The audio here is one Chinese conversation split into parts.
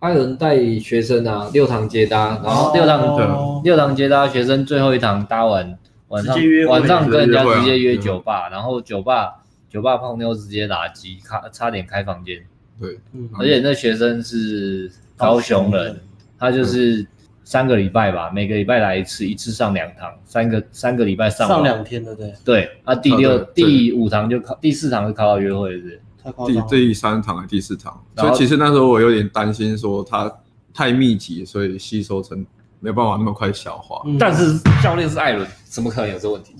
艾伦带学生啊，六堂接搭，然后六堂、哦、六堂接搭学生最后一堂搭完，晚上晚上跟人家直接约酒吧，然后酒吧酒吧泡妞直接打机，差差点开房间。对，而且那学生是高雄人，他就是三个礼拜吧，每个礼拜来一次，一次上两堂，三个三个礼拜上上两天的对。对，啊，第六第五堂就考，第四堂就考到约会，是不是？第第三堂还是第四堂？所以其实那时候我有点担心，说他太密集，所以吸收成没有办法那么快消化。嗯、但是教练是艾伦，怎么可能有这个问题？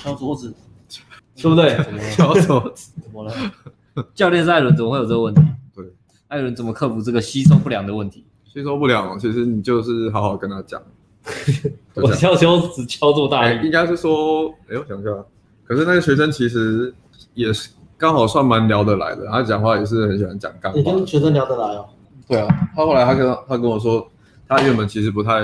敲桌子，对不对？敲 桌子，怎么了？教练是艾伦，怎么会有这个问题？对，艾伦怎么克服这个吸收不良的问题？吸收不良，其实你就是好好跟他讲。我敲桌子敲这么大，应该是说，哎，我想一下，可是那个学生其实也是。刚好算蛮聊得来的，他讲话也是很喜欢讲干话。你跟学生聊得来哦？对啊，他后来他跟他跟我说，他原本其实不太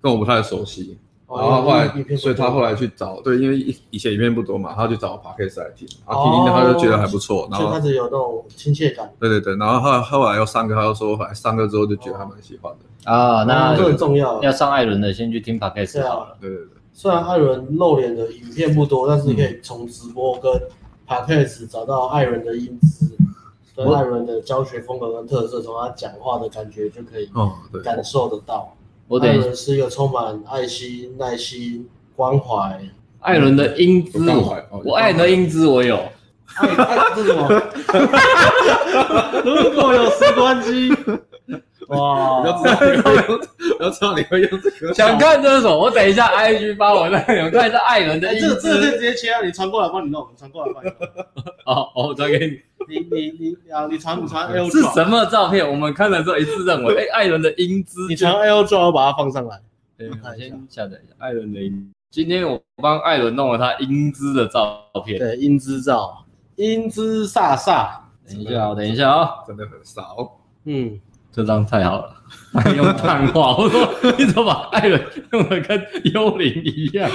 跟我不太熟悉，哦、然后后来，所以他后来去找，对，因为以以前影片不多嘛，他去找 Podcast 来听，然后听听他就觉得还不错，哦、然后开始有那种亲切感。对对对，然后后来后来又上课，他又说后来上课之后就觉得还蛮喜欢的。啊、哦，那这很重要。要上艾伦的，先去听 Podcast 好了。对对对，虽然艾伦露脸的影片不多，但是你可以从直播跟 Podcast 找到艾伦的英姿，跟艾伦的教学风格跟特色，从他讲话的感觉就可以感受得到。我艾伦是一个充满爱心、耐心、关怀。艾伦的英姿，我艾伦的英姿我有。艾伦是什么？如果有时光机。哇！要知道你会用，要知道你会用这个。想看这种，我等一下 IG 发文让你们看一下艾伦的英姿。这个这个直接切啊！你传过来帮你弄，传过来帮你弄。哦哦，传给你。你你你啊！你传你传 L 是什么照片？我们看了之后一致认为，哎，艾伦的英姿。你传 L 照，我把它放上来。对，我先下载一下艾伦的英。今天我帮艾伦弄了他英姿的照片。对，英姿照，英姿飒飒。等一下，等一下啊！真的很飒哦。嗯。这张太好了，还用汉化。我说你怎么把艾伦用的跟幽灵一样？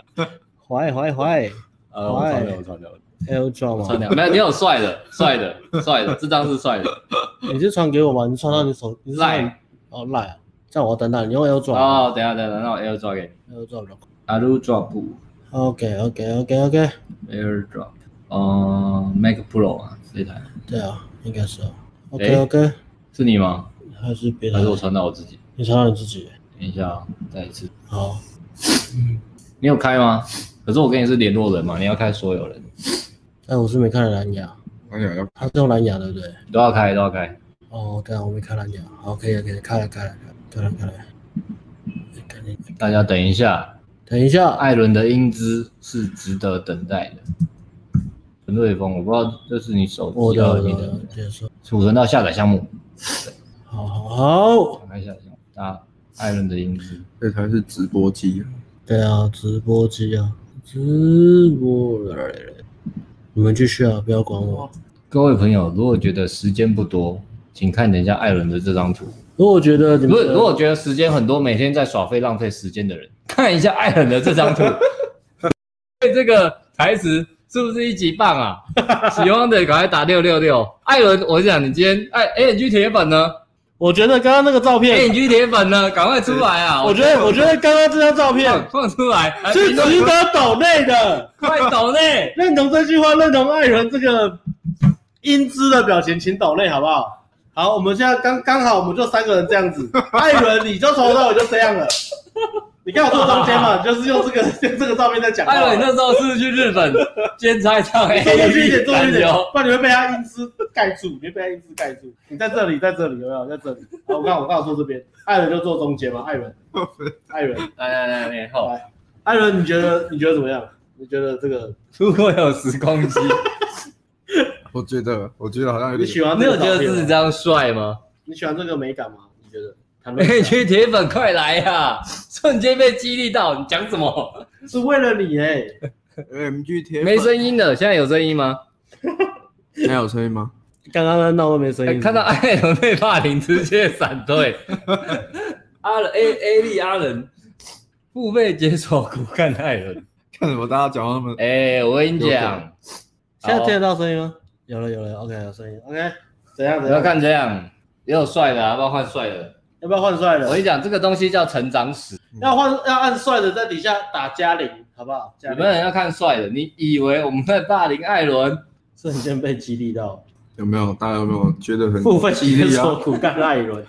坏坏坏！呃，我穿掉，我穿掉。L 装吗？穿掉。没有，你有帅的，帅的，帅的。这张是帅的。你是传给我吗？你传到你手？赖。哦，赖啊！这样我等等，你用 L 装。哦，等下等下，那我 L 装给你。L 装。Air Drop。OK OK OK OK。Air Drop。嗯，Mac Pro 啊，这台。对啊，应该是。OK OK。是你吗？还是别人？还是我传到我自己？你传到你自己。等一下，再一次。好。嗯，你有开吗？可是我跟你是联络人嘛，你要开所有人。哎，我是没看蓝牙。蓝牙要，他是用蓝牙对不对？都要开，都要开。哦，对啊，我没开蓝牙。好，可以了，可以了，开了，开了，开了，开了。大家等一下，等一下，艾伦的英姿是值得等待的。陈瑞峰，我不知道这是你手机的，你的储存到下载项目。好好好，打开下载项目。啊，艾伦的英姿，这台是直播机。对啊，直播机啊，直播。你们继续啊，不要管我。各位朋友，如果觉得时间不多，请看等一下艾伦的这张图。如果觉得你们，如果如果觉得时间很多，每天在耍废浪费时间的人，看一下艾伦的这张图。对这个台词是不是一级棒啊？喜欢的赶快打六六六。艾伦，我想你今天哎 ANG 铁粉呢？我觉得刚刚那个照片，ANG 铁粉呢？赶快出来啊！我觉得我觉得刚刚这张照片放出来是值得抖内的，快抖内！认同这句话，认同艾伦这个英姿的表情，请抖内好不好？好，我们现在刚刚好，我们就三个人这样子。艾伦，你就从头到尾就这样了。你看我坐中间嘛，就是用这个 用这个照片在讲。艾伦，你那时候是不是去日本 兼差唱？坐过去一点，坐过去一点，不然你会被他英姿盖住，你会被他英姿盖住。你在这里，在这里有没有？在这里。好，我刚我刚好坐这边，艾伦就坐中间嘛。艾伦，艾伦，来来来来，好。艾伦，你觉得你觉得怎么样？你觉得这个如果有时光机，我觉得我觉得好像有点。你喜欢？你有觉得自己这样帅吗？你喜欢这个美感吗？你觉得？美区铁粉快来呀！瞬间被激励到，你讲什么？是为了你 哎！MG 铁粉没声音了，现在有声音吗？现在有声音吗？刚刚在闹都没声音。看到艾伦被霸凌，直接闪退。阿伦 A A 利阿伦付费解锁骨干艾伦，看什么？大家讲那么……哎，我跟你讲，现在听得到声音吗？有了有了，OK 有声音，OK。怎样？怎样？要看这样。也有帅的，要不要换帅的？要不要换帅的？我跟你讲，这个东西叫成长史。要换要按帅的，在底下打加零，好不好？有没有人要看帅的？你以为我们在霸凌艾伦？瞬间被激励到，有没有？大家有没有觉得很付费解锁苦干艾伦？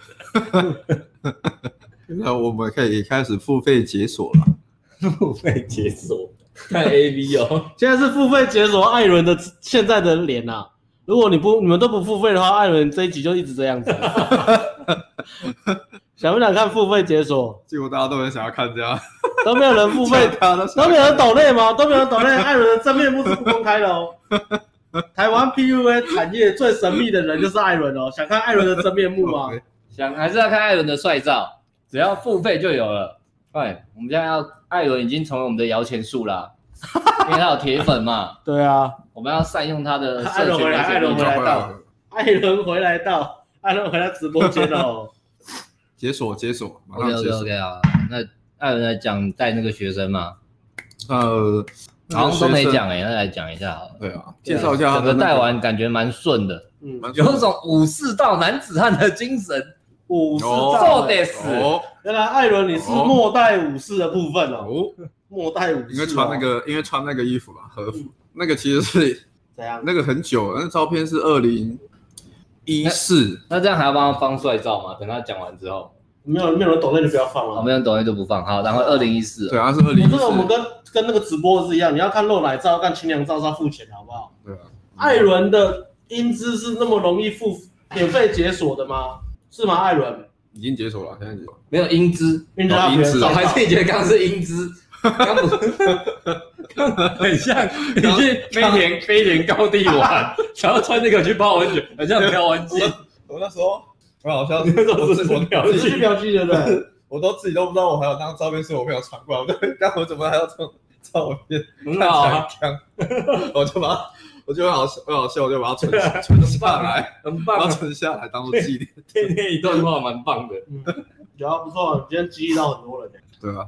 那我们可以开始付费解锁了。付费解锁看 A V 哦，现在是付费解锁艾伦的现在的脸啊！如果你不你们都不付费的话，艾伦这一集就一直这样子。想不想看付费解锁？结果大家都很想要看这样，都没有人付费，都没有人抖内吗？都没有人抖内，艾伦的真面目是不公开的哦。台湾 PUA 产业最神秘的人就是艾伦哦。想看艾伦的真面目吗？想还是要看艾伦的帅照？只要付费就有了。快，我们现在要艾伦已经成为我们的摇钱树啦，因为他有铁粉嘛。对啊，我们要善用他的。艾伦回来，艾伦回来到，艾伦回来到，艾伦回到直播间哦。解锁解锁，OK OK OK 啊。那艾伦来讲带那个学生嘛？呃，好像都没讲哎，那来讲一下好了。对啊，介绍一下。整个带完感觉蛮顺的，嗯，有一种武士道男子汉的精神。武士道得死。原来艾伦你是末代武士的部分哦。末代武士。因为穿那个，因为穿那个衣服吧，和服。那个其实是怎样？那个很久，那照片是二零。一四，那这样还要帮他放帅照吗？等他讲完之后，没有没有人抖内就不要放了，没有人抖内就不放。好，然后二零一四，对啊，是二零一四。这个我们跟跟那个直播是一样，你要看露奶照、看清凉照是要付钱的，好不好？对啊。艾伦的英姿是那么容易付免费解锁的吗？是吗？艾伦已经解锁了，现在解没有英姿，英姿，我还是觉得刚刚是英姿。刚不，很像你去飞田飞田高地玩，想要穿这个去泡温泉，很像漂完机。我那时候很好笑，那时候是我漂机，漂机对不对？我都自己都不知道，我还有那张照片是我朋友传过来，我刚我怎么还要这张照片？很好啊，我就把它，我就很好笑，很好笑，我就把它存 存下来，很棒，把它存下来当做纪念。天天一段话，蛮棒的。嗯，有啊，不错，今天激励到很多人。对啊。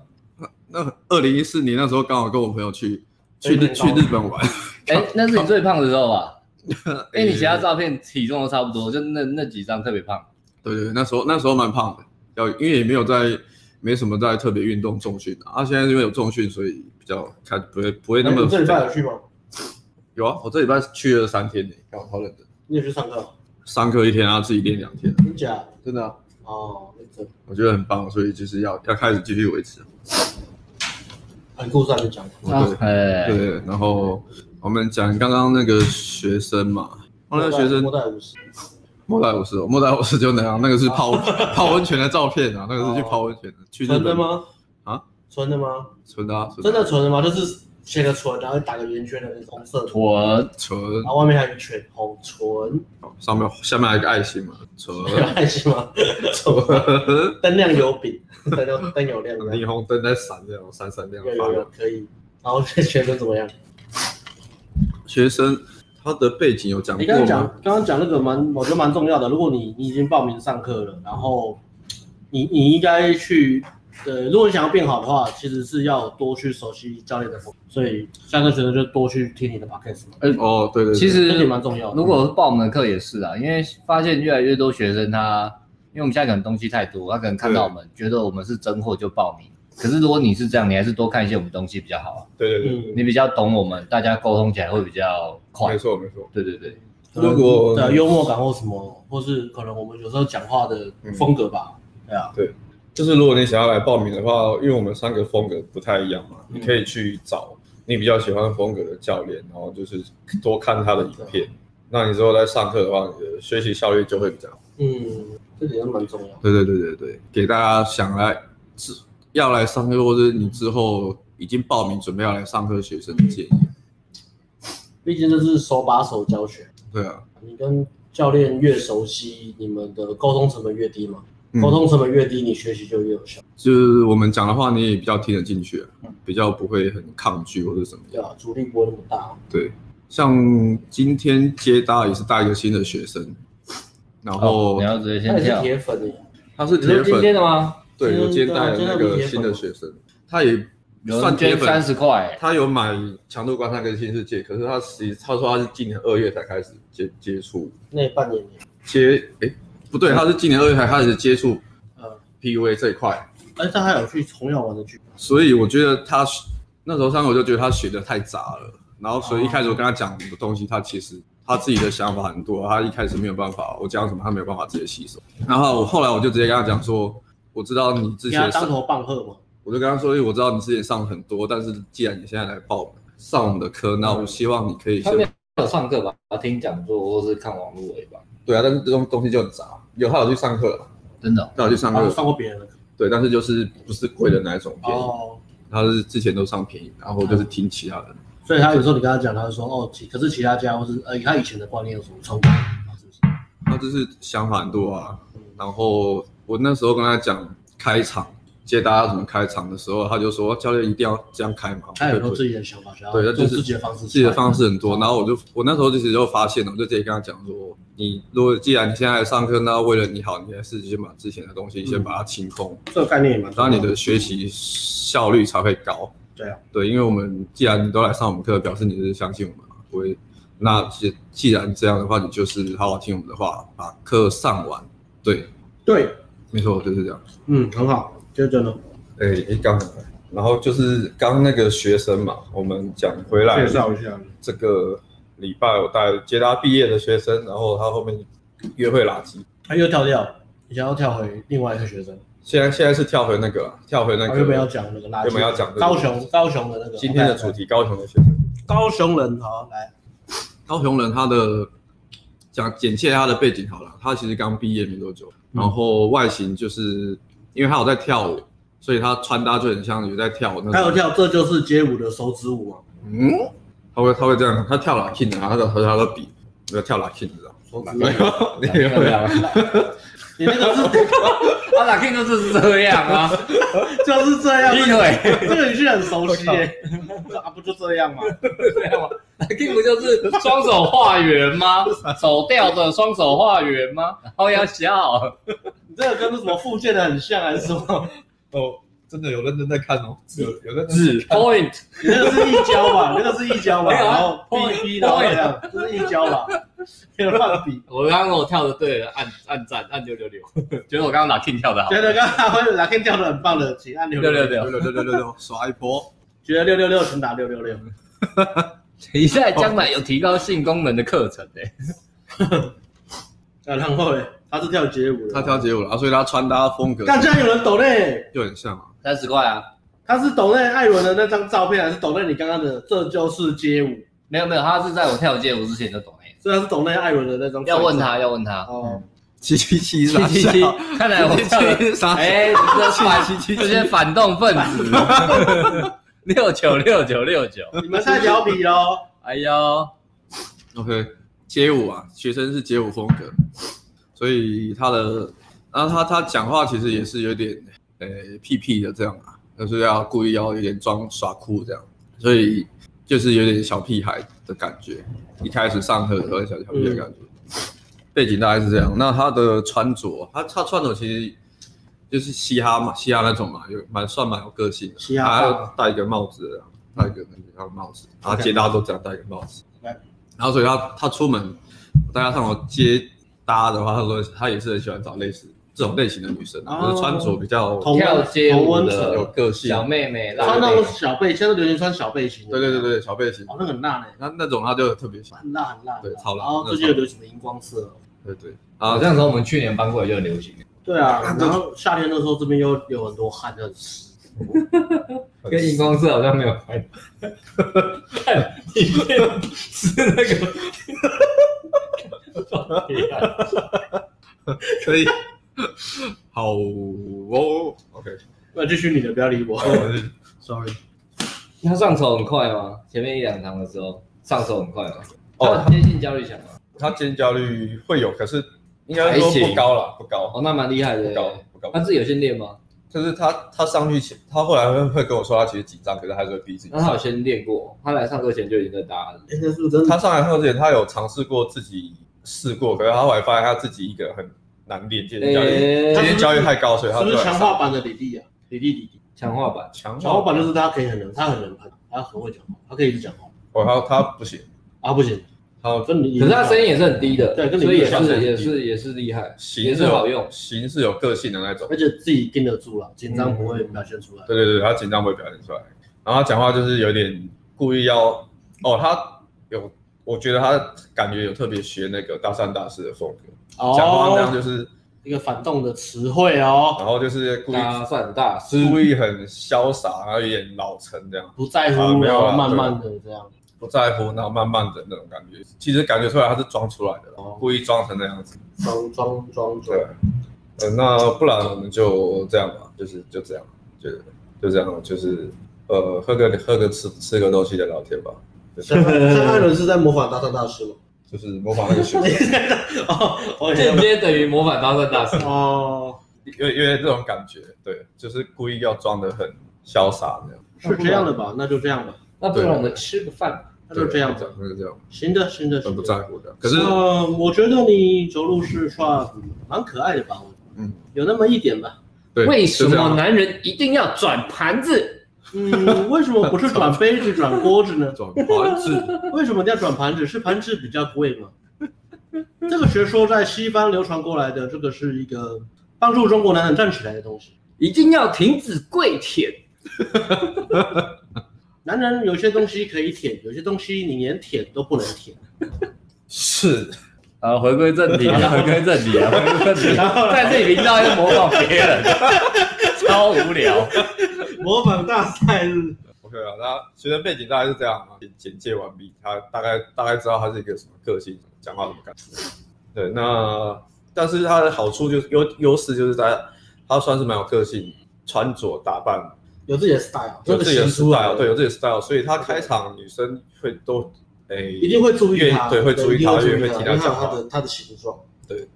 那二零一四年那时候刚好跟我朋友去去日去日本玩，哎，那是你最胖的时候吧？哎，你其他照片体重都差不多，就那那几张特别胖。对对，那时候那时候蛮胖的，要因为也没有在没什么在特别运动重训啊。现在因为有重训，所以比较看不会不会那么。你这礼拜有去吗？有啊，我这礼拜去了三天呢，刚好认真。你也去上课？上课一天啊，自己练两天。真假？真的啊。哦，我觉得很棒，所以就是要要开始继续维持。故事还没讲完，对对，然后我们讲刚刚那个学生嘛，那个学生莫代武士，莫代武士，末代五十就那样，那个是泡 泡温泉的照片啊，那个是去泡温泉的，去日本的吗？啊，纯的吗？纯的啊，真的纯的吗？就是写个纯，然后打个圆圈的那种红色，纯纯，然后外面还有一圈红纯，上面下面还有一个爱心嘛，纯，有 爱心吗？纯，灯亮有饼。灯灯灯有亮，霓虹灯在闪，这样闪闪亮。有有有，可以。然后学生怎么样？学生他的背景有讲过吗？你刚刚讲，刚刚讲那个蛮，我觉得蛮重要的。如果你你已经报名上课了，然后你你应该去，呃，如果你想要变好的话，其实是要多去熟悉教练的风。所以下个学生就多去听你的 podcast。呃哦，对对，其实也蛮重要。如果报我们的课也是啊，因为发现越来越多学生他。因为我们现在可能东西太多，他可能看到我们觉得我们是真货就报名。可是如果你是这样，你还是多看一些我们东西比较好啊。对对对，你比较懂我们，大家沟通起来会比较快。没错没错，对对对。如果对幽默感或什么，或是可能我们有时候讲话的风格吧。对啊，对，就是如果你想要来报名的话，因为我们三个风格不太一样嘛，你可以去找你比较喜欢风格的教练，然后就是多看他的影片。那你之后在上课的话，你的学习效率就会比较好。嗯。这点蛮重要。对对对对对，给大家想来是要来上课，或者你之后已经报名准备要来上课学生的建议。毕竟这是手把手教学。对啊。你跟教练越熟悉，你们的沟通成本越低嘛。沟通成本越低，你学习就越有效。就是我们讲的话，你也比较听得进去，比较不会很抗拒或者怎么。对啊，阻力不会那么大。对，像今天接搭也是带一个新的学生。然后你要直接先跳。铁粉的，他是铁粉。今天的吗？对，有接待的那个新的学生，他也算铁粉，三十块。他有买强度观察跟新世界，可是他实际他说他是今年二月才开始接接触。那半年。接哎，不对，他是今年二月才开始接触呃 PUA 这一块，而且他还有去红药丸的剧，所以我觉得他那时候上课我就觉得他学的太杂了，然后所以一开始我跟他讲的东西，他其实他自己的想法很多，他一开始没有办法，我讲什么他没有办法直接吸收。然后我后来我就直接跟他讲说，我知道你之前当头棒喝嘛，我就跟他说，我知道你之前上很多，但是既然你现在来报上我们的课，那我希望你可以先。有上课吧？他听讲座或是看网络而已吧。对啊，但是这种东西就很杂。有他有去上课，真的、哦，他有去上课，上过别人的课。对，但是就是不是贵的那一种便宜。哦。他是之前都上便宜，然后就是听其他人。所以他有时候你跟他讲，他就说哦，可是其他家或是呃，他以前的观念有什么冲突？是不是？他就是想法很多啊。然后我那时候跟他讲开场。接大家怎么开场的时候，他就说教练一定要这样开嘛。他有自己的想法，对，他就是自己的方式，自己的方式很多。然后我就我那时候其实就发现了，我就直接跟他讲说，你如果既然你现在上课，那为了你好，你还是先把之前的东西先把它清空。这个概念也蛮，然后你的学习效率才会高。对啊，对，因为我们既然你都来上我们课，表示你是相信我们嘛，不会。那既既然这样的话，你就是好好听我们的话，把课上完。对对，没错，就是这样。嗯，很好。就真的，哎、欸，刚，然后就是刚那个学生嘛，我们讲回来介绍一下。这个礼拜我带接他毕业的学生，然后他后面约会垃圾，他又跳跳，你想要跳回另外一个学生？现在现在是跳回那个，跳回那个。有没有要讲那个垃圾？有没有要讲高雄高雄的那个？今天的主题，高雄的学生。高雄人，好来。高雄人，他的讲简介他的背景好了，他其实刚毕业没多久，然后外形就是。因为他有在跳舞，所以他穿搭就很像有在跳舞。他有跳，这就是街舞的手指舞啊。嗯，他会他会这样，他跳 locking 的，他的和他的比，要跳 locking 知道？手指舞，你那个你那个是，他 locking 就是这样啊，就是这样。劈腿，这个语气很熟悉耶。啊，不就这样吗？这样吗？locking 不就是双手画圆吗？手吊着双手画圆吗？然后要笑。这个跟什么复健的很像，还是什么？哦，真的有认真在看哦。有有个字 point，那个是一胶吧？那个是一胶吧？然后 P P 然后这样，这是一胶吧？没有乱比。我刚刚我跳的对了，按按赞，按六六六。觉得我刚刚拿 king 跳的好。觉得刚刚我拿 king 跳的很棒的，请按六六六六六六六六耍一波。觉得六六六请打六六六。你现在将来有提高性功能的课程呢？然后嘞？他是跳街舞的，他跳街舞了啊，所以他穿搭风格。但居然有人抖嘞，就很像啊，三十块啊。他是抖内艾伦的那张照片，还是抖内你刚刚的这就是街舞？没有没有，他是在我跳街舞之前就抖内，所以他是抖内艾伦的那张。要问他，要问他。哦，七七七七七七，看来我跳的哎，这反这些反动分子，六九六九六九，你们太调皮喽！哎呦，OK，街舞啊，学生是街舞风格。所以他的，然后他他讲话其实也是有点，呃、欸，屁屁的这样啊，就是要故意要有点装耍酷这样，所以就是有点小屁孩的感觉。一开始上课的时候小小屁的感觉，嗯、背景大概是这样。那他的穿着，他他穿着其实就是嘻哈嘛，嘻哈那种嘛，有蛮算蛮有个性的。嘻哈，他还要戴一个帽子，戴一个那个帽子，然后接大家都这样戴一个帽子。然后所以他他出门，大家上楼接。搭的话，他说他也是很喜欢找类似这种类型的女生，就是穿着比较跳街舞的有个性，小妹妹，穿那种小背，现在流行穿小背心。对对对对，小背心。哦，那很辣呢。那那种他就特别喜欢。很辣很辣。对，超辣。然后最近有流行的荧光色。对对。啊，这样子我们去年搬过来就很流行。对啊，然后夏天的时候这边又有很多汗，就很湿。跟荧光色好像没有关系。看里面是那个。可以，好哦，OK，那继续你的，不要理我。Sorry，他上手很快吗？前面一两堂的时候上手很快吗？哦，接近焦虑强吗？他接近焦虑会有，可是应该说不高了，不高。哦，那蛮厉害的。不高，不高。他自己有先练吗？就是他他上去前，他后来会会跟我说他其实紧张，可是还是会逼自己。那他有先练过？他来上课前就已经在打了。他上来课之前，他有尝试过自己。试过，可是他后来发现他自己一个很难练，健身教练，今天教育太高，所以他是强化版的李丽啊，李丽李丽，强化版，强化版就是他可以很能，他很能喷，他很会讲话，他可以一直讲话。哦，他他不行，啊不行，好，跟你可是他声音也是很低的，对跟你所以也比较像是也是也是厉害，也型是有是好用。型是有个性的那种。而且自己盯得住了，紧张不会表现出来。对对对，他紧张不会表现出来，然后他讲话就是有点故意要哦，他有，我觉得他感觉有特别学那个大三大师的风格，哦。讲话那样就是一个反动的词汇哦，然后就是故意大算大师，故意很潇洒，然后有点老成这样，不在乎，然后慢慢的这样。不在乎，然后慢慢的那种感觉，其实感觉出来他是装出来的，哦。故意装成那样子。装装装装对，呃，那不然我们就这样吧，就是就这样，就就这样，就是呃，喝个喝个吃吃个东西的聊天吧。就是像像艾伦是在模仿大三大师吗？就是模仿那个学生，哦，我间接等于模仿大算大师。哦，因为这种感觉，对，就是故意要装得很潇洒那样。是这样的吧？那就这样吧，那不如我们吃个饭。那就这样子。那就这样，行的，行的，很不。在乎的。可是，呃，我觉得你走路是算蛮可爱的吧？嗯，有那么一点吧。对，为什么男人一定要转盘子？嗯，为什么不是转杯子、转锅子呢？转盘子？为什么要转盘子？是盘子比较贵吗？这个学说在西方流传过来的，这个是一个帮助中国男人站起来的东西。一定要停止跪舔。男人有些东西可以舔，有些东西你连舔都不能舔。是，啊，回归正题啊，回归正题啊，回归正题。在这里频道要模仿别人，超无聊。模仿大赛日，OK 啊，那学生背景大概是这样嘛，简介完毕，他大概大概知道他是一个什么个性，讲话怎么感觉。对，那但是他的好处就是优优势就是在他算是蛮有个性，穿着打扮有自己的 style，有自己的 style，对，有自己的 style，所以他开场女生会都诶一定会注意他，对，会注意他，因为会替他讲他他。的他的形状。对，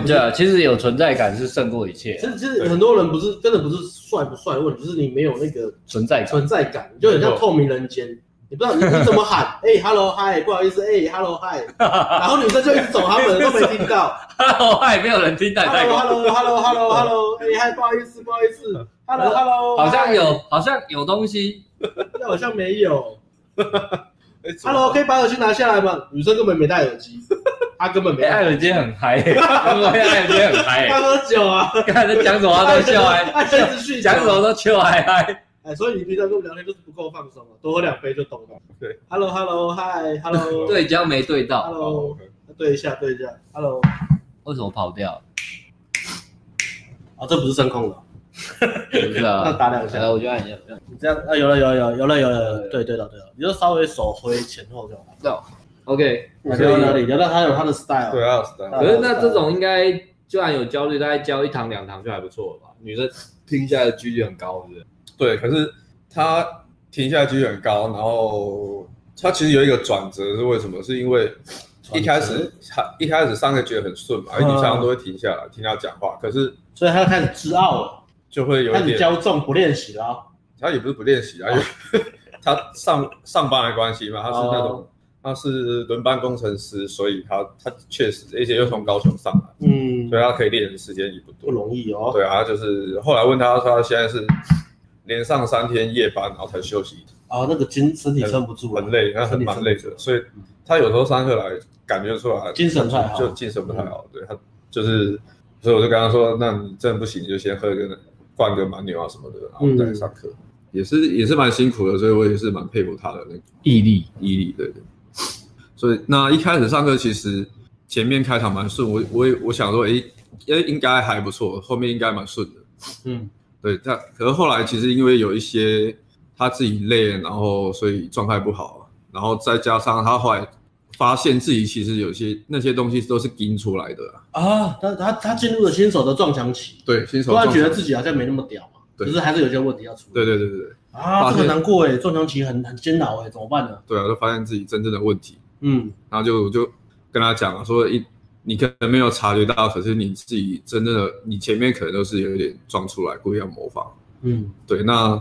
对啊，其实有存在感是胜过一切其。实其实很多人不是真的不是帅不帅的问题，就是你没有那个存在感，存在感，你就很像透明人间。你不知道你你怎么喊，哎，hello hi，不好意思，哎，hello hi，然后女生就一直走，他们都没听到。Hello，嗨，没有人听到，太 hello 过 hello hello hello hello，哎嗨，不好意思不好意思，hello hello，好像有，好像有东西。那好像没有。诶怎么 Hello，可以把耳机拿下来吗？女生根本没戴耳机，她根本没哎，艾。伦今天很嗨，艾伦今天很嗨，他喝酒啊，刚才在讲什么他 都笑嗨，讲什么都笑嗨嗨。哎，所以你平常跟我们聊天就是不够放松了，多喝两杯就懂了。对，Hello Hello Hi，Hello，对焦没对到，Hello，哦对一下对一下，Hello，为什么跑掉？啊，这不是声控的，不是啊，那打两下。来，我就按一下。你这样啊，有了有了有了有了有了，对对了对了，你就稍微手挥前后就好。到，OK，聊到哪里？聊到他有他的 style，对啊，style 可是那这种应该，就算有焦虑，大概教一堂两堂就还不错了吧？女生听下来的几率很高，是不是？对，可是他停下来几率很高，然后他其实有一个转折是为什么？是因为一开始他一开始上课觉得很顺嘛，因为女生都会停下来听他讲话，可是所以他就开始自傲了，就会有一点，骄纵不练习了。他也不是不练习啊，因为 他上上班的关系嘛，他是那种哦他是轮班工程师，所以他他确实，而且又从高雄上来，嗯，所以他可以练的时间也不多不。容易哦。对啊，就是后来问他说，他现在是连上三天夜班，然后才休息一天。哦，那个筋身体撑不住，很累，那很蛮累的，所以他有时候上课来感觉出来精神不太好就精神不太好。对他就是，所以我就跟他说，那你真的不行，你就先喝个灌个蛮牛啊什么的，然后再上课。也是也是蛮辛苦的，所以我也是蛮佩服他的那个毅力，毅力，对对。所以那一开始上课其实前面开场蛮顺，我我也我想说，诶，诶应该还不错，后面应该蛮顺的。嗯，对，他可是后来其实因为有一些他自己累，然后所以状态不好，然后再加上他后来发现自己其实有些那些东西都是盯出来的啊，他他他进入了新手的撞墙期，对，新手突然觉得自己好像没那么屌嘛，对可是还是有些问题要处理。对对对对对，啊，这个难过哎，撞墙期很很煎熬哎，怎么办呢？对啊，就发现自己真正的问题，嗯，然后就就跟他讲了，说一你可能没有察觉到，可是你自己真正的你前面可能都是有一点装出来，故意要模仿。嗯，对，那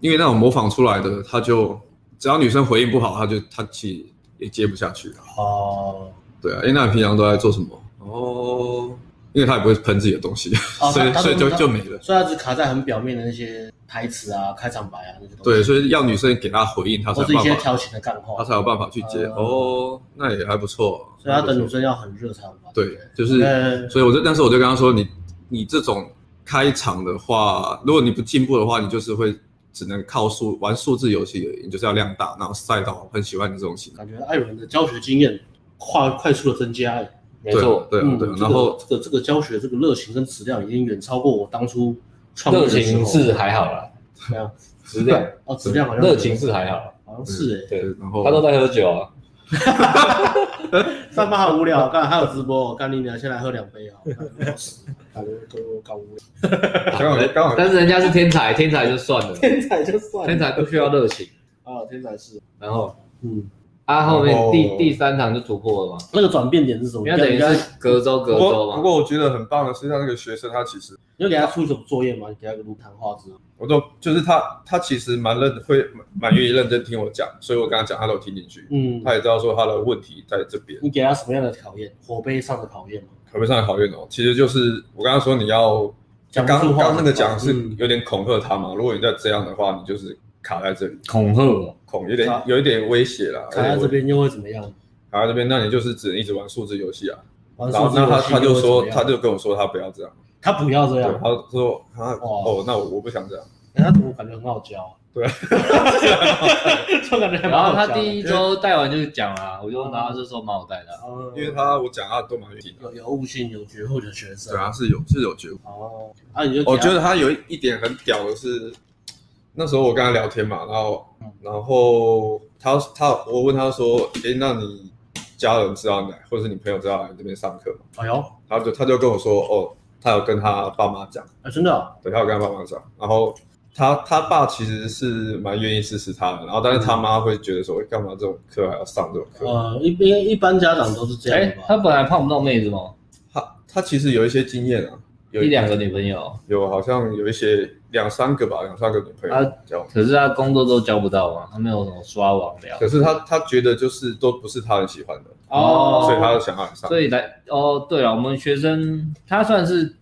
因为那种模仿出来的，他就只要女生回应不好，他就他其实也接不下去了。哦，对啊，哎，那你平常都在做什么？哦，因为他也不会喷自己的东西，哦、所以所以就就没了。所以他只卡在很表面的那些台词啊、开场白啊那些东西。对，所以要女生给他回应，他才有办法。或是一些调情的干话，他才有办法去接。哦，哦，那也还不错。所以他等女生要很热才有办法。对，就是，嗯、所以我就，但是我就跟他说，你你这种开场的话，如果你不进步的话，你就是会只能靠数玩数字游戏而已，你就是要量大，然后赛道很喜欢你这种型。感觉艾伦的教学经验快快速的增加。没错，对对，然后这个这个教学这个热情跟质量已经远超过我当初创业的时候。热情是还好啦，没有质量哦，质量好像热情是还好，好像是哎，对，然后他都在喝酒啊，上班好无聊，刚才还有直播，干你俩先来喝两杯啊，搞都搞无聊，刚好刚好，但是人家是天才，天才就算了，天才就算了，天才不需要热情啊，天才是，然后嗯。啊，后面第第三场就突破了嘛？那个转变点是什么？因为等于是隔周隔周嘛。不过我觉得很棒的是，像那个学生他其实，你有给他出什么作业吗？你给他个录谈话之后，我都就是他他其实蛮认会蛮愿意认真听我讲，所以我跟他讲，他都听进去。嗯，他也知道说他的问题在这边。你给他什么样的考验？火杯上的考验吗？火杯上的考验哦，其实就是我刚刚说你要刚刚那个讲是有点恐吓他嘛。如果你再这样的话，你就是。卡在这里，恐吓，恐有点有一点威胁啦。卡在这边又会怎么样？卡在这边，那你就是只能一直玩数字游戏啊。然后那他他就说，他就跟我说他不要这样，他不要这样。他说他哦，那我我不想这样。他怎么感觉很好教？对，就感觉然后他第一周带完就讲了，我就问他是说蛮好带的，因为他我讲他都蛮愿意有有悟性、有觉悟的学生。对啊，是有是有觉悟。哦，啊，你就我觉得他有一点很屌的是。那时候我跟他聊天嘛，然后，然后他他我问他说，诶，那你家人知道来，或者是你朋友知道来这边上课吗？哎呦，他就他就跟我说，哦，他有跟他爸妈讲，啊，真的、哦？对，他有跟他爸妈讲，然后他他爸其实是蛮愿意支持他的，然后但是他妈会觉得说，干嘛这种课还要上这种课？呃，一般一般家长都是这样。他本来碰不到妹子吗？他他其实有一些经验啊。有一两个女朋友，有好像有一些两三个吧，两三个女朋友。他交，可是他工作都交不到嘛，他没有什么刷网聊。可是他他觉得就是都不是他很喜欢的哦，所以他就想要上。所以来哦，对了，我们学生他算是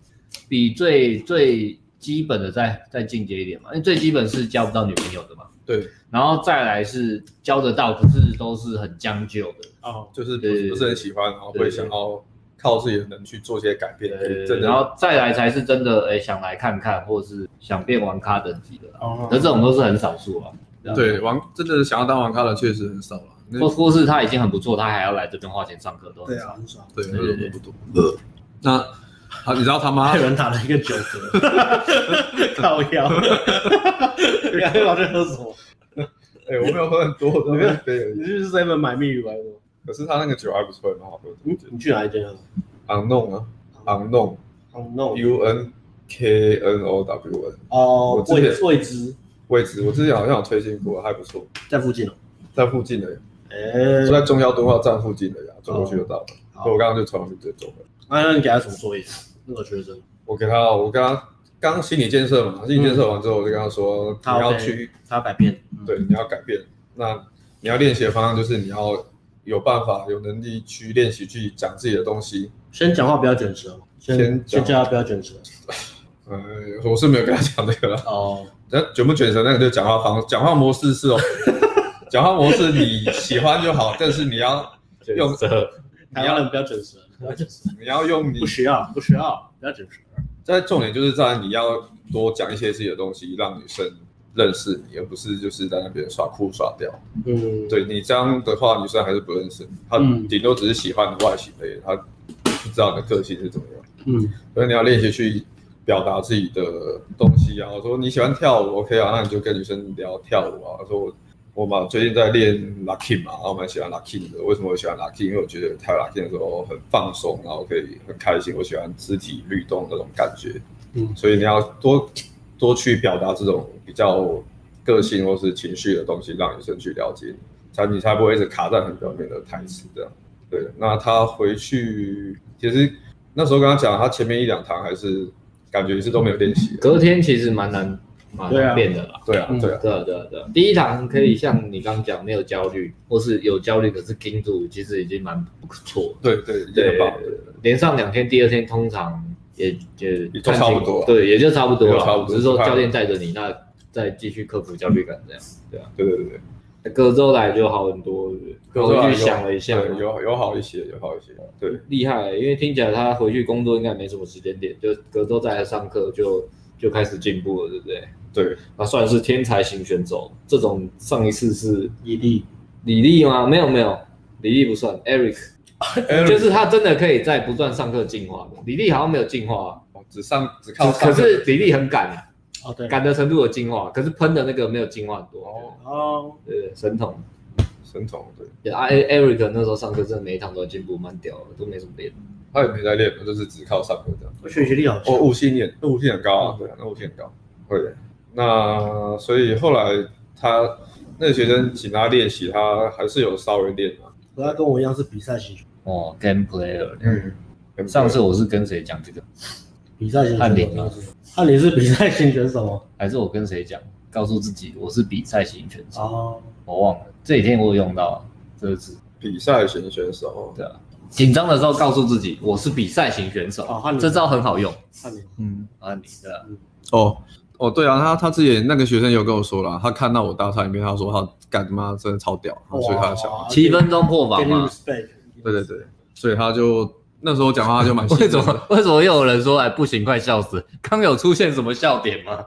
比最最基本的再再进阶一点嘛，因为最基本是交不到女朋友的嘛。对，然后再来是交得到，可是都是很将就的哦，就是不是不是很喜欢，然后会想要。靠自己的能去做些改变，对，然后再来才是真的，哎，想来看看，或是想变玩咖等级的，哦，那这种都是很少数啊。对，玩真的想要当玩咖的确实很少了，或或是他已经很不错，他还要来这边花钱上课，都对啊，很少，对对对，不多。呃，那他，你知道他妈 有人打了一个九折，靠腰，你还老在喝什么？哎，我没有喝很多，我一杯而已。你是不是在那买蜜语来着？可是他那个酒还不错，蛮好喝的。你你去哪一间啊？Unknown 啊，Unknown，U N K N O W N。哦，未未知，未知。我之前好像有推荐过，还不错。在附近哦，在附近的。哎，就在中央敦化站附近的呀，走过去就到了。所以我刚刚就从那边直接走了。那你给他什么作业？那个学生，我给他，我跟他刚心理建设嘛，心理建设完之后，我就跟他说，你要去，他要改变。对，你要改变。那你要练习的方向就是你要。有办法，有能力去练习，去讲自己的东西。先讲话不要卷舌，先先叫他不要卷舌。呃，我是没有跟他讲这个了。哦，那卷不卷舌，那个就讲话方，讲话模式是哦。讲话模式你喜欢就好，但是你要用舌，你要不要卷舌，不要卷舌。你要用你不需要，不需要，不要卷舌。在重点就是在你要多讲一些自己的东西，让女生。认识你，而不是就是在那边耍酷耍屌。嗯，对你这样的话，女生还是不认识你，她顶多只是喜欢你外形而已，她不知道你的个性是怎么样。嗯，所以你要练习去表达自己的东西啊。我说你喜欢跳舞，OK 啊，那你就跟女生聊跳舞啊。我说我我嘛最近在练 locking 嘛，然后我蛮喜欢 locking 的。为什么我喜欢 locking？因为我觉得跳 locking 的时候很放松，然后可以很开心。我喜欢肢体律动那种感觉。嗯，所以你要多。多去表达这种比较个性或是情绪的东西，让女生去了解你，才你才不会一直卡在很表面的台词这样。对，那他回去其实那时候跟他讲，他前面一两堂还是感觉是都没有练习，隔天其实蛮难蛮难变的啦。对啊，对啊，对啊，对啊，对啊。第一堂可以像你刚刚讲，没有焦虑，或是有焦虑可是盯住，其实已经蛮不错。对对对，连上两天，第二天通常也也就差不多，对，也就差不多了。差不多，只是说教练带着你，那再继续克服焦虑感，这样。对啊，对对对。隔周来就好很多，隔周去想了一下，有有好一些，有好一些，对，厉害，因为听起来他回去工作应该没什么时间点，就隔周再来上课就就开始进步了，对不对？对，那算是天才型选手，这种上一次是李丽，李丽吗？没有没有，李丽不算，Eric，就是他真的可以在不断上课进化的，李丽好像没有进化，只上只靠，可是李丽很赶。哦，对，赶的程度有进化，可是喷的那个没有进化很多。哦哦，对，神童，神童，对。啊，Eric 那时候上课真的每一堂都进步，蛮屌的，都没什么练。他也没在练，就是只靠上课这样。我学习力好强。哦，悟性也，那悟性很高啊，对啊，那悟性很高。会。那所以后来他那个学生请他练习，他还是有稍微练嘛。他跟我一样是比赛型。哦，Game Player。嗯。上次我是跟谁讲这个？比赛型。汉林吗？那、啊、你是比赛型选手吗？还是我跟谁讲？告诉自己我是比赛型选手。哦，我忘了这几天我有用到这个字。比赛型选手，对啊。紧张的时候告诉自己我是比赛型选手。哦，这招很好用。汉林，嗯，汉林，对啊。哦，哦，对啊，他他之前那个学生有跟我说了，他看到我大赛里面，他说他干妈真的超屌，所以他想七分钟破防嘛。对对对，所以他就。那时候讲话就蛮 为什么？为什么又有人说哎不行，快笑死？刚有出现什么笑点吗？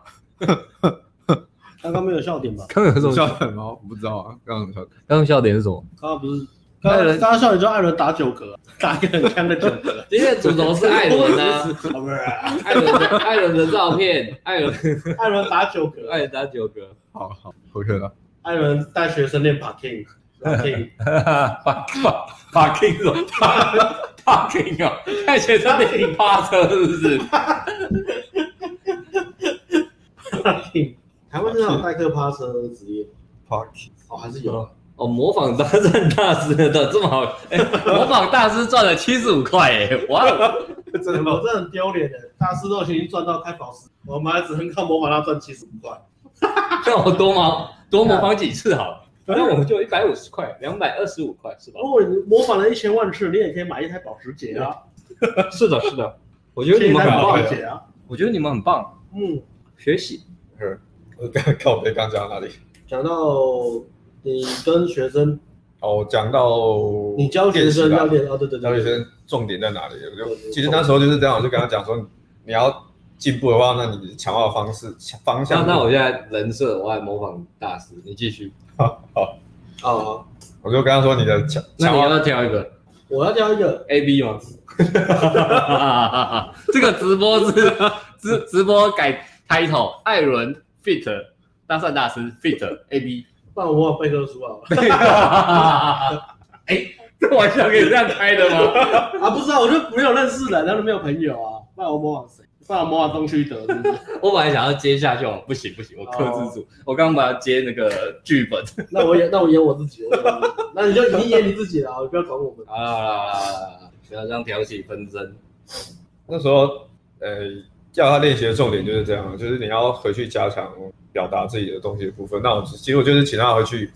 刚刚没有笑点吧？刚有什么笑点吗？我不知道啊。刚刚笑点？刚刚笑点是什么？刚刚不是刚刚刚刚笑你就艾伦打九格，打一个很强的九格。今天主轴是艾伦 呢？不是艾伦的艾伦的照片，艾伦艾伦打九格，艾伦打九格。好好，OK 了。艾伦带学生练 parking。parking，把 把 parking 什么？parking 哦，带学生练趴车是不是？parking，台湾真的有代课趴车的职业？parking，哦，还是有哦。模仿大战大师的这么好，哎，模仿大师赚了七十五块，哎，哇，真的，我真的很丢脸的。大师都已经赚到开保时，我们还只能靠模仿他赚七十五块。让我多模多模仿几次好了。那我们就一百五十块，两百二十五块是吧？如果你模仿了一千万次，你也可以买一台保时捷啊！是的，是的，我觉得你们很棒啊！我觉得你们很棒，嗯，学习。嗯，我刚看我刚讲到哪里？讲到你跟学生哦，讲到你教学生要练哦，对对对，教学生重点在哪里？就其实那时候就是这样，我就跟他讲说，你要。进步的话，那你强化的方式方向。那我现在人设，我爱模仿大师，你继续。好，好，我就跟他说你的强。那你要不要挑一个？我要挑一个 A B 吗？这个直播是 直直播改 title，艾伦 fit 搭讪大师 fit A B。不然我模仿贝克书啊。哎，这玩笑可以这样开的吗？啊，不知道，我就没有认识人，他都没有朋友啊。不然我模仿谁？不然模仿东区德是不是？我本来想要接下去，不行不行，我克制住。我刚刚把它接那个剧本，那我演那我演我自己，那你就你演你自己了，不要管我们。啊，不要这样挑起纷争。那时候，呃，叫他练习的重点就是这样，就是你要回去加强表达自己的东西的部分。那我其实我就是请他回去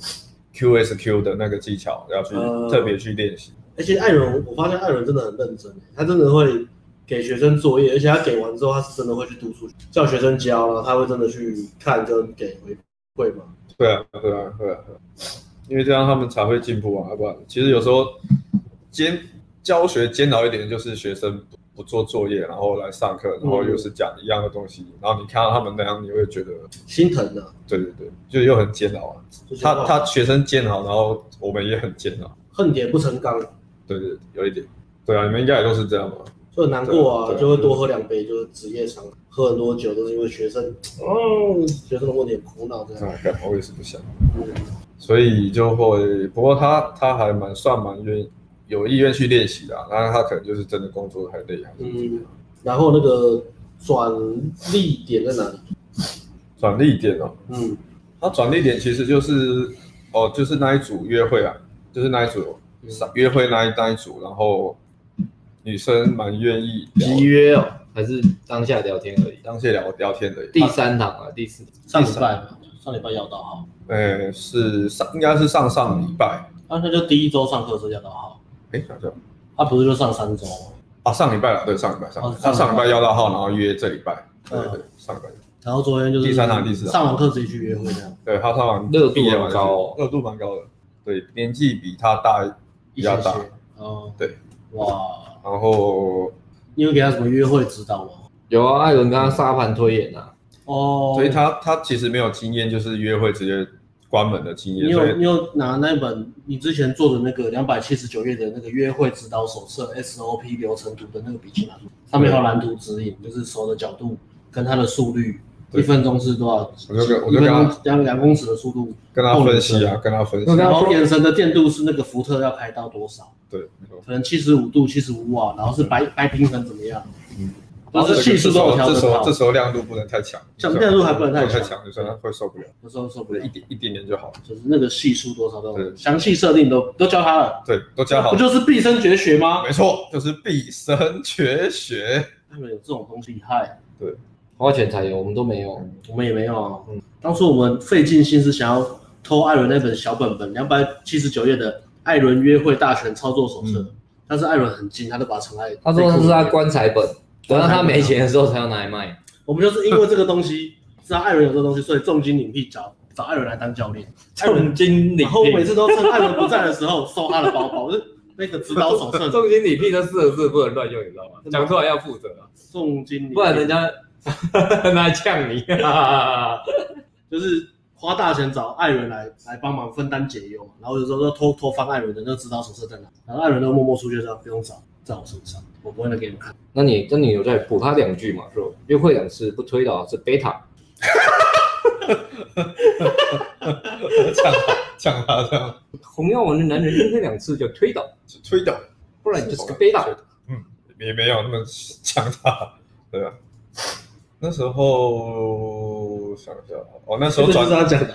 QSQ 的那个技巧，要去特别去练习。而且艾伦，我发现艾伦真的很认真，他真的会。给学生作业，而且他给完之后，他是真的会去督促，叫学生交，了他会真的去看跟给回馈吗？对啊，对啊，对啊，因为这样他们才会进步啊，要不然其实有时候监教学煎熬一点，就是学生不不做作业，然后来上课，然后又是讲一样的东西，嗯、然后你看到他们那样，你会觉得心疼的、啊。对对对，就又很煎熬啊。他他学生煎熬，然后我们也很煎熬。恨铁不成钢。对，对对，有一点。对啊，你们应该也都是这样吧。就很难过啊，就会多喝两杯，就是职业伤，喝很多酒都是因为学生，哦，学生的问题很苦恼这样。啊，我也是不想。嗯，所以就会，不过他他还蛮算蛮愿意，有意愿去练习的，然后他可能就是真的工作太累还是嗯，然后那个转捩点在哪里？转捩点哦，嗯，他转捩点其实就是哦，就是那一组约会啊，就是那一组约会那一那一组，然后。女生蛮愿意集约哦，还是当下聊天而已？当下聊聊天而已。第三堂啊，第四上礼拜上礼拜要到号。呃，是上应该是上上礼拜。啊，那就第一周上课是要到号。哎，想想，他不是就上三周吗？啊，上礼拜了，对，上礼拜上，他上礼拜要到号，然后约这礼拜。对对，上礼拜。然后昨天就是第三堂、第四堂，上完课直接去约会这样。对，他上完热度蛮高，热度蛮高的。对，年纪比他大比较大。哦，对，哇，然后你有给他什么约会指导吗？有啊，艾伦跟他沙盘推演啊。哦，所以他他其实没有经验，就是约会直接关门的经验。你有你有拿那本你之前做的那个两百七十九页的那个约会指导手册 SOP 流程图的那个笔记吗？上面有蓝图指引，就是手的角度跟它的速率。一分钟是多少？我就跟我就跟他两两公尺的速度跟他分析啊，跟他分析。然后眼神的电度是那个伏特要开到多少？对，可能七十五度、七十五瓦，然后是白白平衡怎么样？嗯，然后是系数都有调整好。这时候亮度不能太强，像亮度还不能太强，有时候会受不了。有时候受不了，一点一点点就好。就是那个系数多少都详细设定都都教他了。对，都教好。不就是毕生绝学吗？没错，就是毕生绝学。他们有这种东西厉害。对。花钱才有，我们都没有，我们也没有啊。嗯，当初我们费尽心思想要偷艾伦那本小本本，两百七十九页的《艾伦约会大全操作手册》，但是艾伦很精，他就把它藏在。他说这是他棺材本，等到他没钱的时候才要拿来卖。我们就是因为这个东西，知道艾伦有这个东西，所以重金礼聘找找艾伦来当教练。重金礼聘，然后每次都趁艾伦不在的时候收他的包包，就是那个指导手册。重金礼聘这四个字不能乱用，你知道吗？讲出来要负责啊。重金礼聘，不然人家。来呛你，就是花大钱找艾伦来来帮忙分担解忧嘛，然后有时候偷偷翻艾伦的那个指导手册在哪，然后艾伦都默默出去说不用找，在我身上，我不会来给你们看。那你那你有在补他两句嘛？说约会两次不推倒是贝塔，抢他抢他这样，红药丸的男人约会两次叫推倒，推倒，不然你就是个贝塔。嗯，也没有那么强大，对吧？那时候想一下，哦，那时候转是他讲的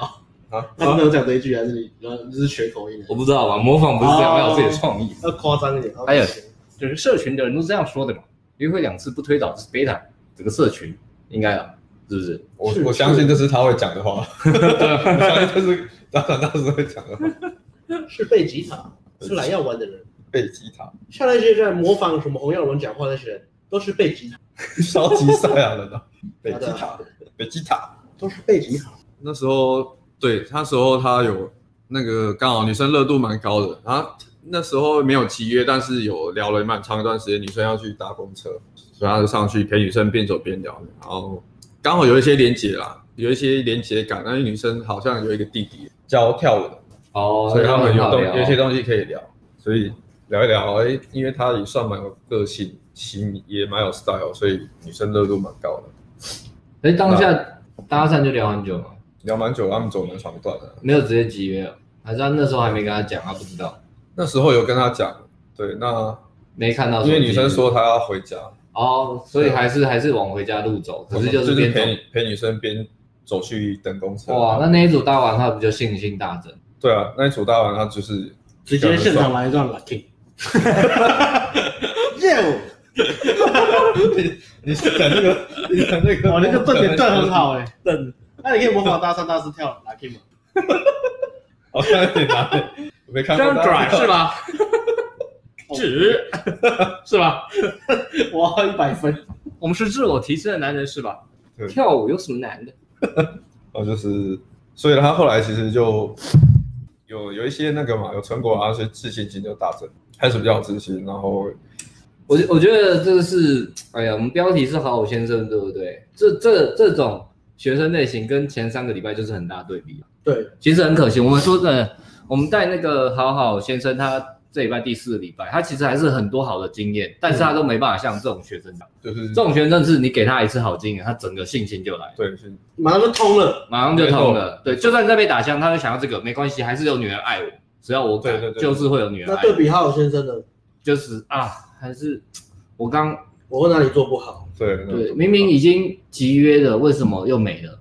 啊，他没有讲这一句，还是你，你是学口音？我不知道吧，模仿不是这样，要有自己的创意，要夸张一点。还有，就是社群的人都这样说的嘛，约会两次不推倒是贝塔，这个社群应该啊，是不是？我我相信这是他会讲的话，我相信这是当然大师会讲的话，是贝吉塔，是来药丸的人，贝吉塔，像那些在模仿什么红耀文讲话那些人，都是贝吉塔。超级赛亚人啊，贝吉塔，贝吉塔都是贝吉塔。那时候，对，那时候他有那个刚好女生热度蛮高的，然后那时候没有契约，但是有聊了蛮长一段时间。女生要去搭公车，所以他就上去陪女生边走边聊，然后刚好有一些连结啦，有一些连结感。那女生好像有一个弟弟教跳舞的哦，所以他们有东有些东西可以聊，所以聊一聊，哎，因为他也算蛮有个性。型也蛮有 style，所以女生热度蛮高的。哎，当下搭讪就聊很久吗？聊蛮久，他们走蛮长段的。没有直接集约，还是他那时候还没跟他讲，他不知道。那时候有跟他讲，对，那没看到，因为女生说她要回家。哦，所以还是还是往回家路走，可是就是边陪陪女生边走去等公车。哇，那那一组搭完他不就信心大增？对啊，那一组搭完他就是直接现场来一段 lucky。你你是讲那个，你讲那个，哦，那个顿点顿很好哎，顿，那你可以模仿大三大四跳 lucky 吗？好像有点难，没看过。这样拽是吧？值 是吧？哇，一百分！我们是自我提升的男人是吧？跳舞有什么难的？哦，就是，所以他后来其实就有有一些那个嘛，有成果啊，所以自信心就大增，开始比较有自信，然后。我我觉得这个是，哎呀，我们标题是好好先生，对不对？这这这种学生类型跟前三个礼拜就是很大对比。对，其实很可惜。我们说的，我们带那个好好先生，他这礼拜第四个礼拜，他其实还是很多好的经验，但是他都没办法像这种学生讲，就是这种学生是你给他一次好经验，他整个信心就来，对，是马上就通了，马上就通了。对，就算再被打枪，他会想要这个没关系，还是有女人爱我，只要我对对对，就是会有女人爱我。那对比好好先生的，就是啊。还是我刚我问哪里做不好？对对，明明已经集约了，为什么又没了？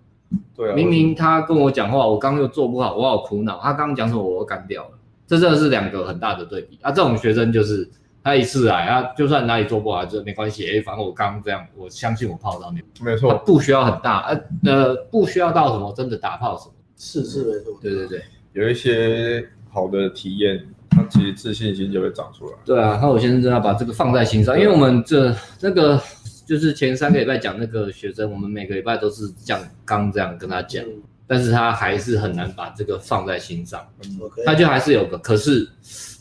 对啊，明明他跟我讲话，我刚又做不好，我好苦恼。他刚刚讲什么，我又干掉了。这真的是两个很大的对比啊！这种学生就是他一次来，他就算哪里做不好，就没关系。哎，反正我刚刚这样，我相信我泡到你。没错，不需要很大，呃呃，不需要到什么真的打炮什么。是是没错。对对对，有一些好的体验，他其实自信心就会长出来。对啊，那我先生真的要把这个放在心上，因为我们这那个就是前三个礼拜讲那个学生，我们每个礼拜都是这样刚这样跟他讲。嗯但是他还是很难把这个放在心上，他就还是有个，可是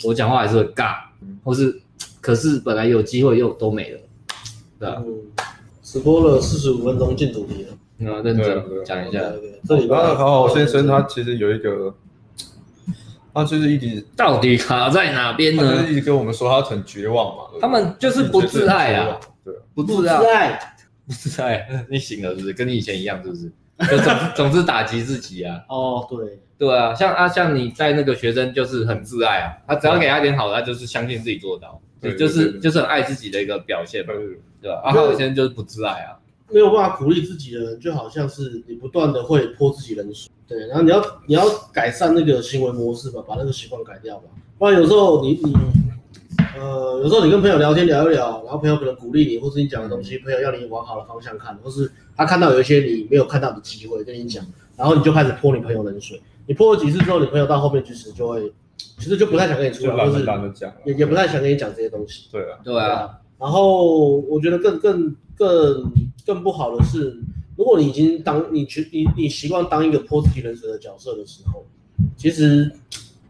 我讲话还是会尬，或是，可是本来有机会又都没了，对吧？嗯，直播了四十五分钟进主题了，那，认真讲一下。这里边好好先生他其实有一个，他就是一直到底卡在哪边呢？他就是一直跟我们说他很绝望嘛，他们就是不自爱啊，对，不自爱，不自爱，你醒了是不是？跟你以前一样是不是？就总总是打击自己啊！哦，对。对啊，像啊像你在那个学生就是很自爱啊，他只要给他点好的，他就是相信自己做到，对，就是就是很爱自己的一个表现嘛，对。吧？啊，还有。些人就是不自爱啊，没有办法鼓励自己的人，就好像是你不断的会泼自己冷水，对，然后你要你要改善那个行为模式吧，把那个习惯改掉吧，不然有时候你你。呃，有时候你跟朋友聊天聊一聊，然后朋友可能鼓励你，或是你讲的东西，朋友要你往好的方向看，或是他看到有一些你没有看到的机会跟你讲，然后你就开始泼你朋友冷水。你泼了几次之后，你朋友到后面其实就会，其实就不太想跟你出来，就是也也不太想跟你讲这些东西。对啊，对啊。然后我觉得更更更更不好的是，如果你已经当你去你你习惯当一个泼自己冷水的角色的时候，其实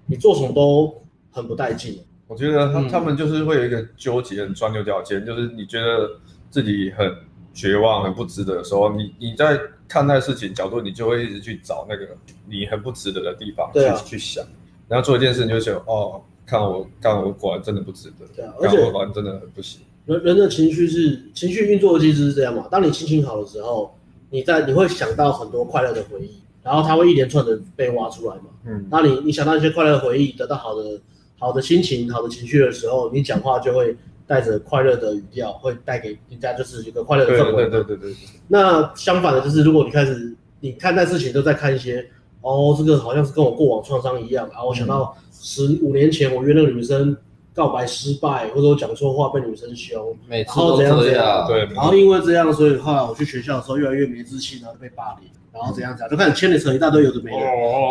你做什么都很不带劲。我觉得他他们就是会有一个纠结，很钻牛角尖，就是你觉得自己很绝望、很不值得的时候，你你在看待事情角度，你就会一直去找那个你很不值得的地方去、啊、去想，然后做一件事，你就想哦，看我看我果然真的不值得，对啊，而且我果然真的很不行。人人的情绪是情绪运作的机制是这样嘛？当你心情好的时候，你在你会想到很多快乐的回忆，然后它会一连串的被挖出来嘛？嗯，那你你想到一些快乐的回忆，得到好的。好的心情、好的情绪的时候，你讲话就会带着快乐的语调，会带给人家就是一个快乐的氛围。对对对对对。那相反的，就是如果你开始你看待事情都在看一些，哦，这个好像是跟我过往创伤一样啊，我想到十五年前我约那个女生告白失败，或者我讲错话被女生凶，每次都这样，这样。对。然后因为这样，所以后来我去学校的时候越来越没自信，然后被霸凌。然后怎样怎样，就开始牵你扯一大堆有的没的，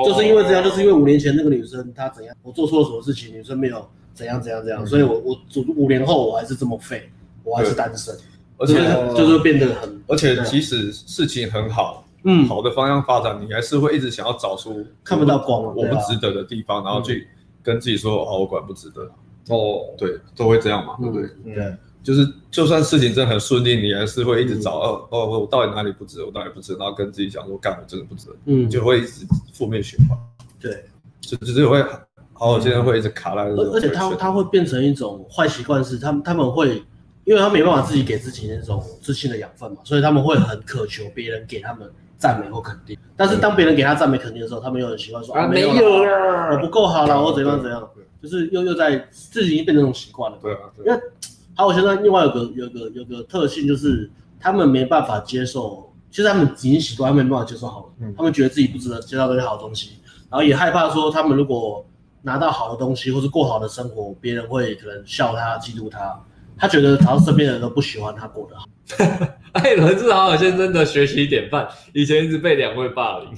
就是因为这样，就是因为五年前那个女生她怎样，我做错了什么事情，女生没有怎样怎样怎样，所以我我五年后我还是这么废，我还是单身，而且就是变得很，而且即使事情很好，嗯，好的方向发展，你还是会一直想要找出看不到光，我不值得的地方，然后去跟自己说，哦，我管不值得，哦，对，都会这样嘛，对不对？对。就是，就算事情真的很顺利，你还是会一直找哦哦，我到底哪里不值？我到底不值？然后跟自己讲说，干，我真的不值。嗯，就会一直负面循环。对，就就是会，好，现在会一直卡在。而而且他他会变成一种坏习惯，是他们他们会，因为他没办法自己给自己那种自信的养分嘛，所以他们会很渴求别人给他们赞美或肯定。但是当别人给他赞美肯定的时候，他们又很习惯说啊，没有了，我不够好了，我怎样怎样，就是又又在自己已经变成那种习惯了。对啊，因为。好，我现在另外有个有个有个特性，就是他们没办法接受，其实他们已经习惯，他们没办法接受好他们觉得自己不值得接到这些好的东西，然后也害怕说，他们如果拿到好的东西，或是过好的生活，别人会可能笑他、嫉妒他，他觉得好像身边的人都不喜欢他过得好。艾 伦是好好先生的学习典范，以前一直被两位霸凌，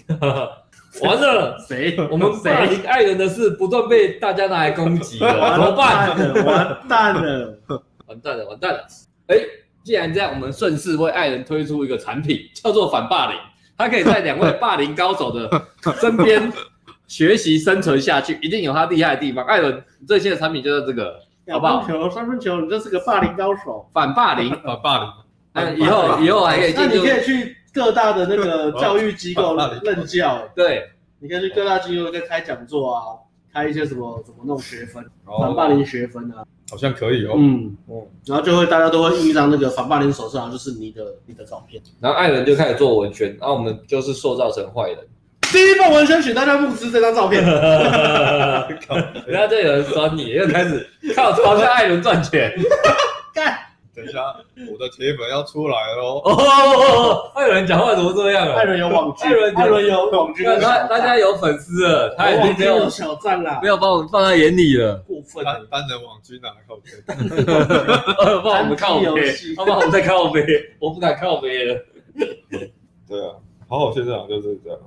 完了，谁？我们霸凌艾伦的事不断被大家拿来攻击了，怎么办？完蛋了！完蛋了，完蛋了！哎，既然这样，我们顺势为爱人推出一个产品，叫做反霸凌。他可以在两位霸凌高手的身边学习生存下去，一定有他厉害的地方。艾伦最新的产品就是这个，好不好？球三分球，你就是个霸凌高手。反霸凌，反霸凌。那以后以后还可以，那你可以去各大的那个教育机构任教。对，你可以去各大机构在开讲座啊，开一些什么怎么弄学分，反霸凌学分啊。好像可以哦，嗯，嗯，然后就会大家都会印一张那个反霸凌手册，就是你的你的照片，然后艾伦就开始做文宣，然后我们就是塑造成坏人。第一份文宣请大家募资这张照片，人家这有人酸你，又开始靠嘲笑艾伦赚钱，干，等一下，我的铁粉要出来喽！哦，艾伦讲话怎么这样啊？艾伦有网军，艾伦艾伦有网军，他大家有粉丝了，他已经没有小赞了，没有把我们放在眼里了，过分了单人网军哪靠背？把我们靠背，他把我们在靠背，我不敢靠背了。对啊，好好先生就是这样。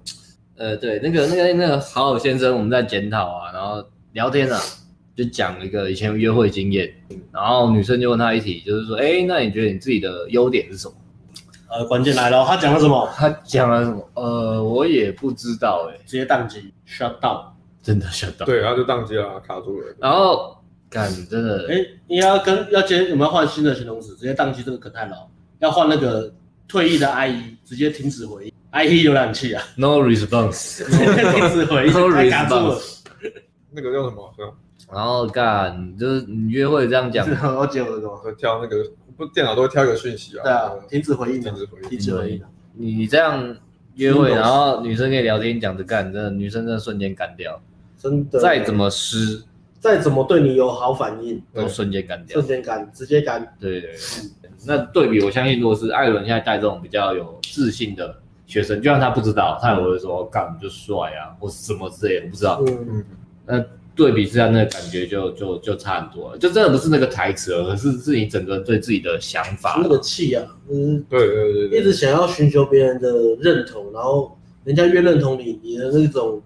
呃，对，那个那个那个好好先生，我们在检讨啊，然后聊天啊。就讲一个以前约会经验，然后女生就问他一题，就是说，哎，那你觉得你自己的优点是什么？呃，关键来了，他讲了什么？他讲了什么？呃，我也不知道，哎，直接宕机，shut down，真的 shut down。对，然后就宕机了，卡住了。然后，干，真的，哎，你要跟要接，有没有换新的形容词？直接宕机这个可太老，要换那个退役的 IE，直接停止回应。IE 浏览器啊，no response，停止回应，no response。那个叫什么？然后干就是你约会这样讲，我接我的什么？会跳那个不电脑都会挑一个讯息啊。对啊，停止回应，停止回应，停止回应。你这样约会，然后女生跟你聊天讲着干，真的女生真的瞬间干掉，真的。再怎么湿，再怎么对你有好反应，都瞬间干掉，瞬间干，直接干。对对对。那对比，我相信如果是艾伦现在带这种比较有自信的学生，就算他不知道，他也会说干就帅啊，或什么之类的，我不知道。嗯嗯。那。对比之下，那个感觉就就就差很多了，就真的不是那个台词，而是自己整个对自己的想法，那个气啊，嗯，对对对，对，一直想要寻求别人的认同，然后人家越认同你，你的那种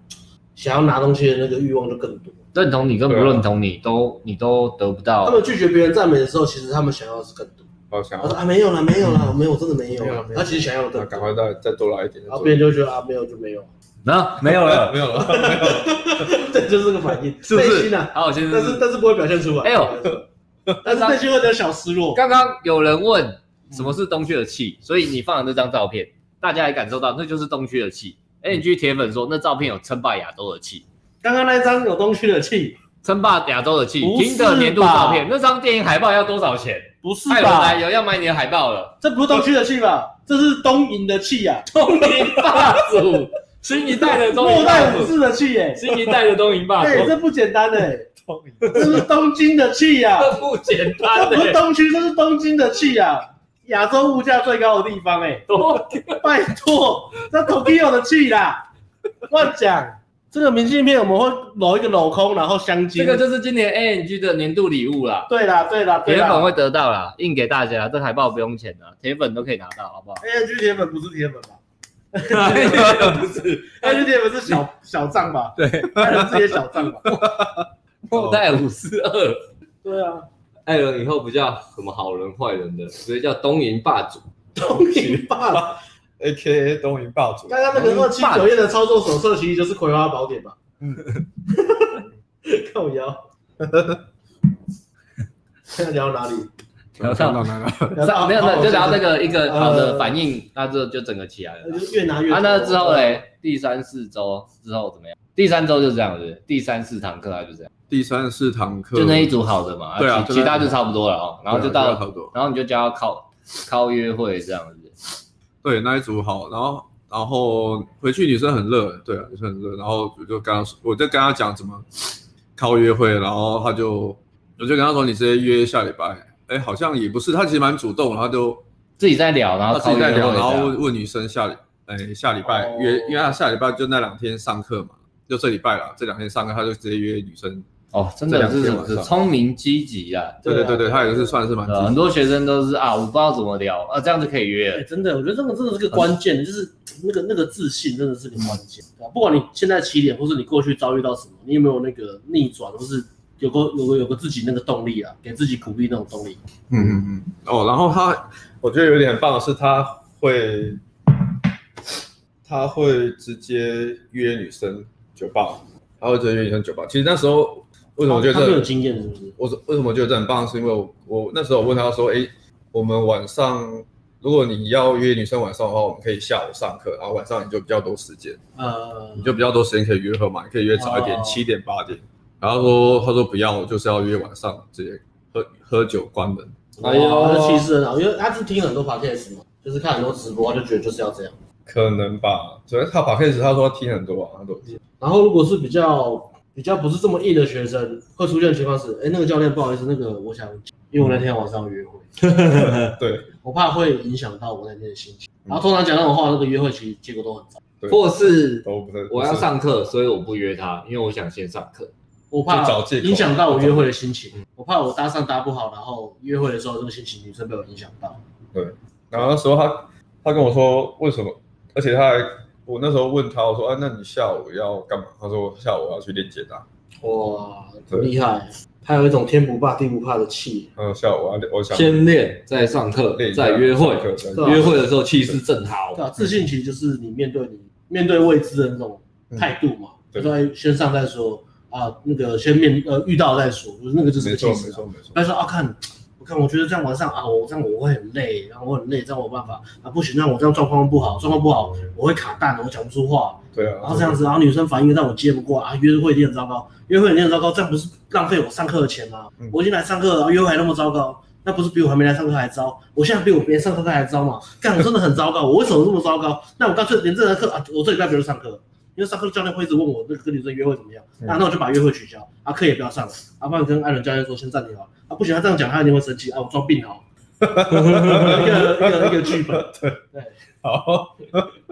想要拿东西的那个欲望就更多。认同你跟不认同你都、啊、你都得不到。他们拒绝别人赞美的时候，其实他们想要的是更多。哦，想要他说啊，没有了，没有了，没有，真的没有了。他其实想要的更多，赶快再再多来一点。然后别人就觉得啊，没有就没有。那 没有了，没有了，没有了，这就是这个反应，是不是？内心啊，好，先生，但是但是不会表现出来。哎呦，但是内心会有点小失落。刚刚有人问什么是东区的气，所以你放的那张照片，大家也感受到那就是东区的气。NG 铁粉说那照片有称霸亚洲的气。刚刚那张有东区的气，称霸亚洲的气。听的年度照片，那张电影海报要多少钱？不是吧？有要买你的海报了，这不是东区的气吧？这是东瀛的气呀，东瀛霸主。新一代的末代武士的气耶！新一代的东瀛霸主，对，这不简单哎，这是东京的气呀，这不简单，不是东区，这是东京的气呀，亚洲物价最高的地方哎，拜托，这 Tokyo 的气啦，乱讲，这个明信片我们会镂一个镂空，然后镶金，这个就是今年 ANG 的年度礼物啦，对啦，对啦，铁粉会得到啦，印给大家，这海报不用钱的，铁粉都可以拿到，好不好？ANG 铁粉不是铁粉吧？不是，艾伦铁粉是小小账吧？对，艾伦这些小账吧。末代五十二，对啊，艾伦以后不叫什么好人坏人的，所以叫东瀛霸主。东瀛霸，A.K.A. 东瀛霸主。刚刚那个二七九页的操作手册其实就是《葵花宝典》吧？嗯，靠腰。现在聊到哪里？聊到哪了？没有没有，就聊这个一个好的反应，那就就整个起来了。越拿越。啊，那之后嘞，第三四周之后怎么样？第三周就这样子，第三四堂课还是这样。第三四堂课就那一组好的嘛，对啊，其他就差不多了哦。然后就到，然后你就教他靠靠约会这样子。对，那一组好，然后然后回去女生很热，对啊，女生很热，然后我就跟他说，我就跟他讲怎么靠约会，然后他就我就跟他说，你直接约下礼拜。哎，好像也不是，他其实蛮主动，然后就自己在聊，然后自己在聊，然后问问女生下礼，哎，下礼拜约，因为他下礼拜就那两天上课嘛，就这礼拜了，这两天上课，他就直接约女生。哦，真的是聪明积极啊！对对对对，他也是算是蛮积极。很多学生都是啊，我不知道怎么聊啊，这样子可以约。真的，我觉得这个真的是个关键，就是那个那个自信真的是个关键。不管你现在起点，或是你过去遭遇到什么，你有没有那个逆转，或是。有个有个有个自己那个动力啊，给自己鼓励那种动力。嗯嗯嗯。哦，然后他，我觉得有点很棒的是，他会，他会直接约女生酒吧，他会直接约女生酒吧。其实那时候为什么我觉得这、啊、他有经验是不是？我为什么觉得这很棒，是因为我我那时候我问他说，哎，我们晚上如果你要约女生晚上的话，我们可以下午上课，然后晚上你就比较多时间，呃，你就比较多时间可以约会嘛，你可以约早一点，七、哦、点八点。然后说，他说不要，就是要约晚上直接喝喝酒关门。哎呦，他气势很好，因为他是听很多 podcast 嘛，就是看很多直播，他就觉得就是要这样。可能吧，主要他 podcast 他说他听很多啊，他都听。然后如果是比较比较不是这么硬的学生，会出现的情况是，哎，那个教练不好意思，那个我想，因为我那天晚上要约会，对，我怕会影响到我那天的心情。然后通常讲那种话，那个约会其实结果都很糟。或是都不是，我要上课，所以我不约他，因为我想先上课。我怕影响到我约会的心情，我怕我搭讪搭不好，然后约会的时候这个心情女生被我影响到。对，然后那时候他他跟我说为什么，而且他还我那时候问他我说啊，那你下午要干嘛？他说下午我要去练剑道。哇，很厉害！他有一种天不怕地不怕的气。嗯，下午我要我想先练再上课再约会，约会的时候气势正好。对啊，自信其实就是你面对你面对未知的那种态度嘛。对，先上再说。啊，那个先面呃遇到再说，就是那个就是气势。没错没错没错。他说啊，看，我看我觉得这样晚上啊，我这样我会很累，然后我很累，这样我没办法啊，不行，那我这样状况不好，状况不好，我会卡蛋，我讲不出话。对啊。然后这样子，然后女生反应让我接不过啊，约会一定很糟糕，约会一定很糟糕，这样不是浪费我上课的钱吗？我已经来上课了，然后约会还那么糟糕，那不是比我还没来上课还糟？我现在比我别人上课还糟吗？干，我真的很糟糕，我为什么这么糟糕？那我干脆连这堂课啊，我这礼拜不用上课。因为上课教练会一直问我，那个跟女生约会怎么样？那那我就把约会取消，啊课也不要上了，啊不然跟艾伦教练说先暂停好，啊不行，他这样讲他一定会生气，啊我装病好，一个一个一个剧本，对对，好，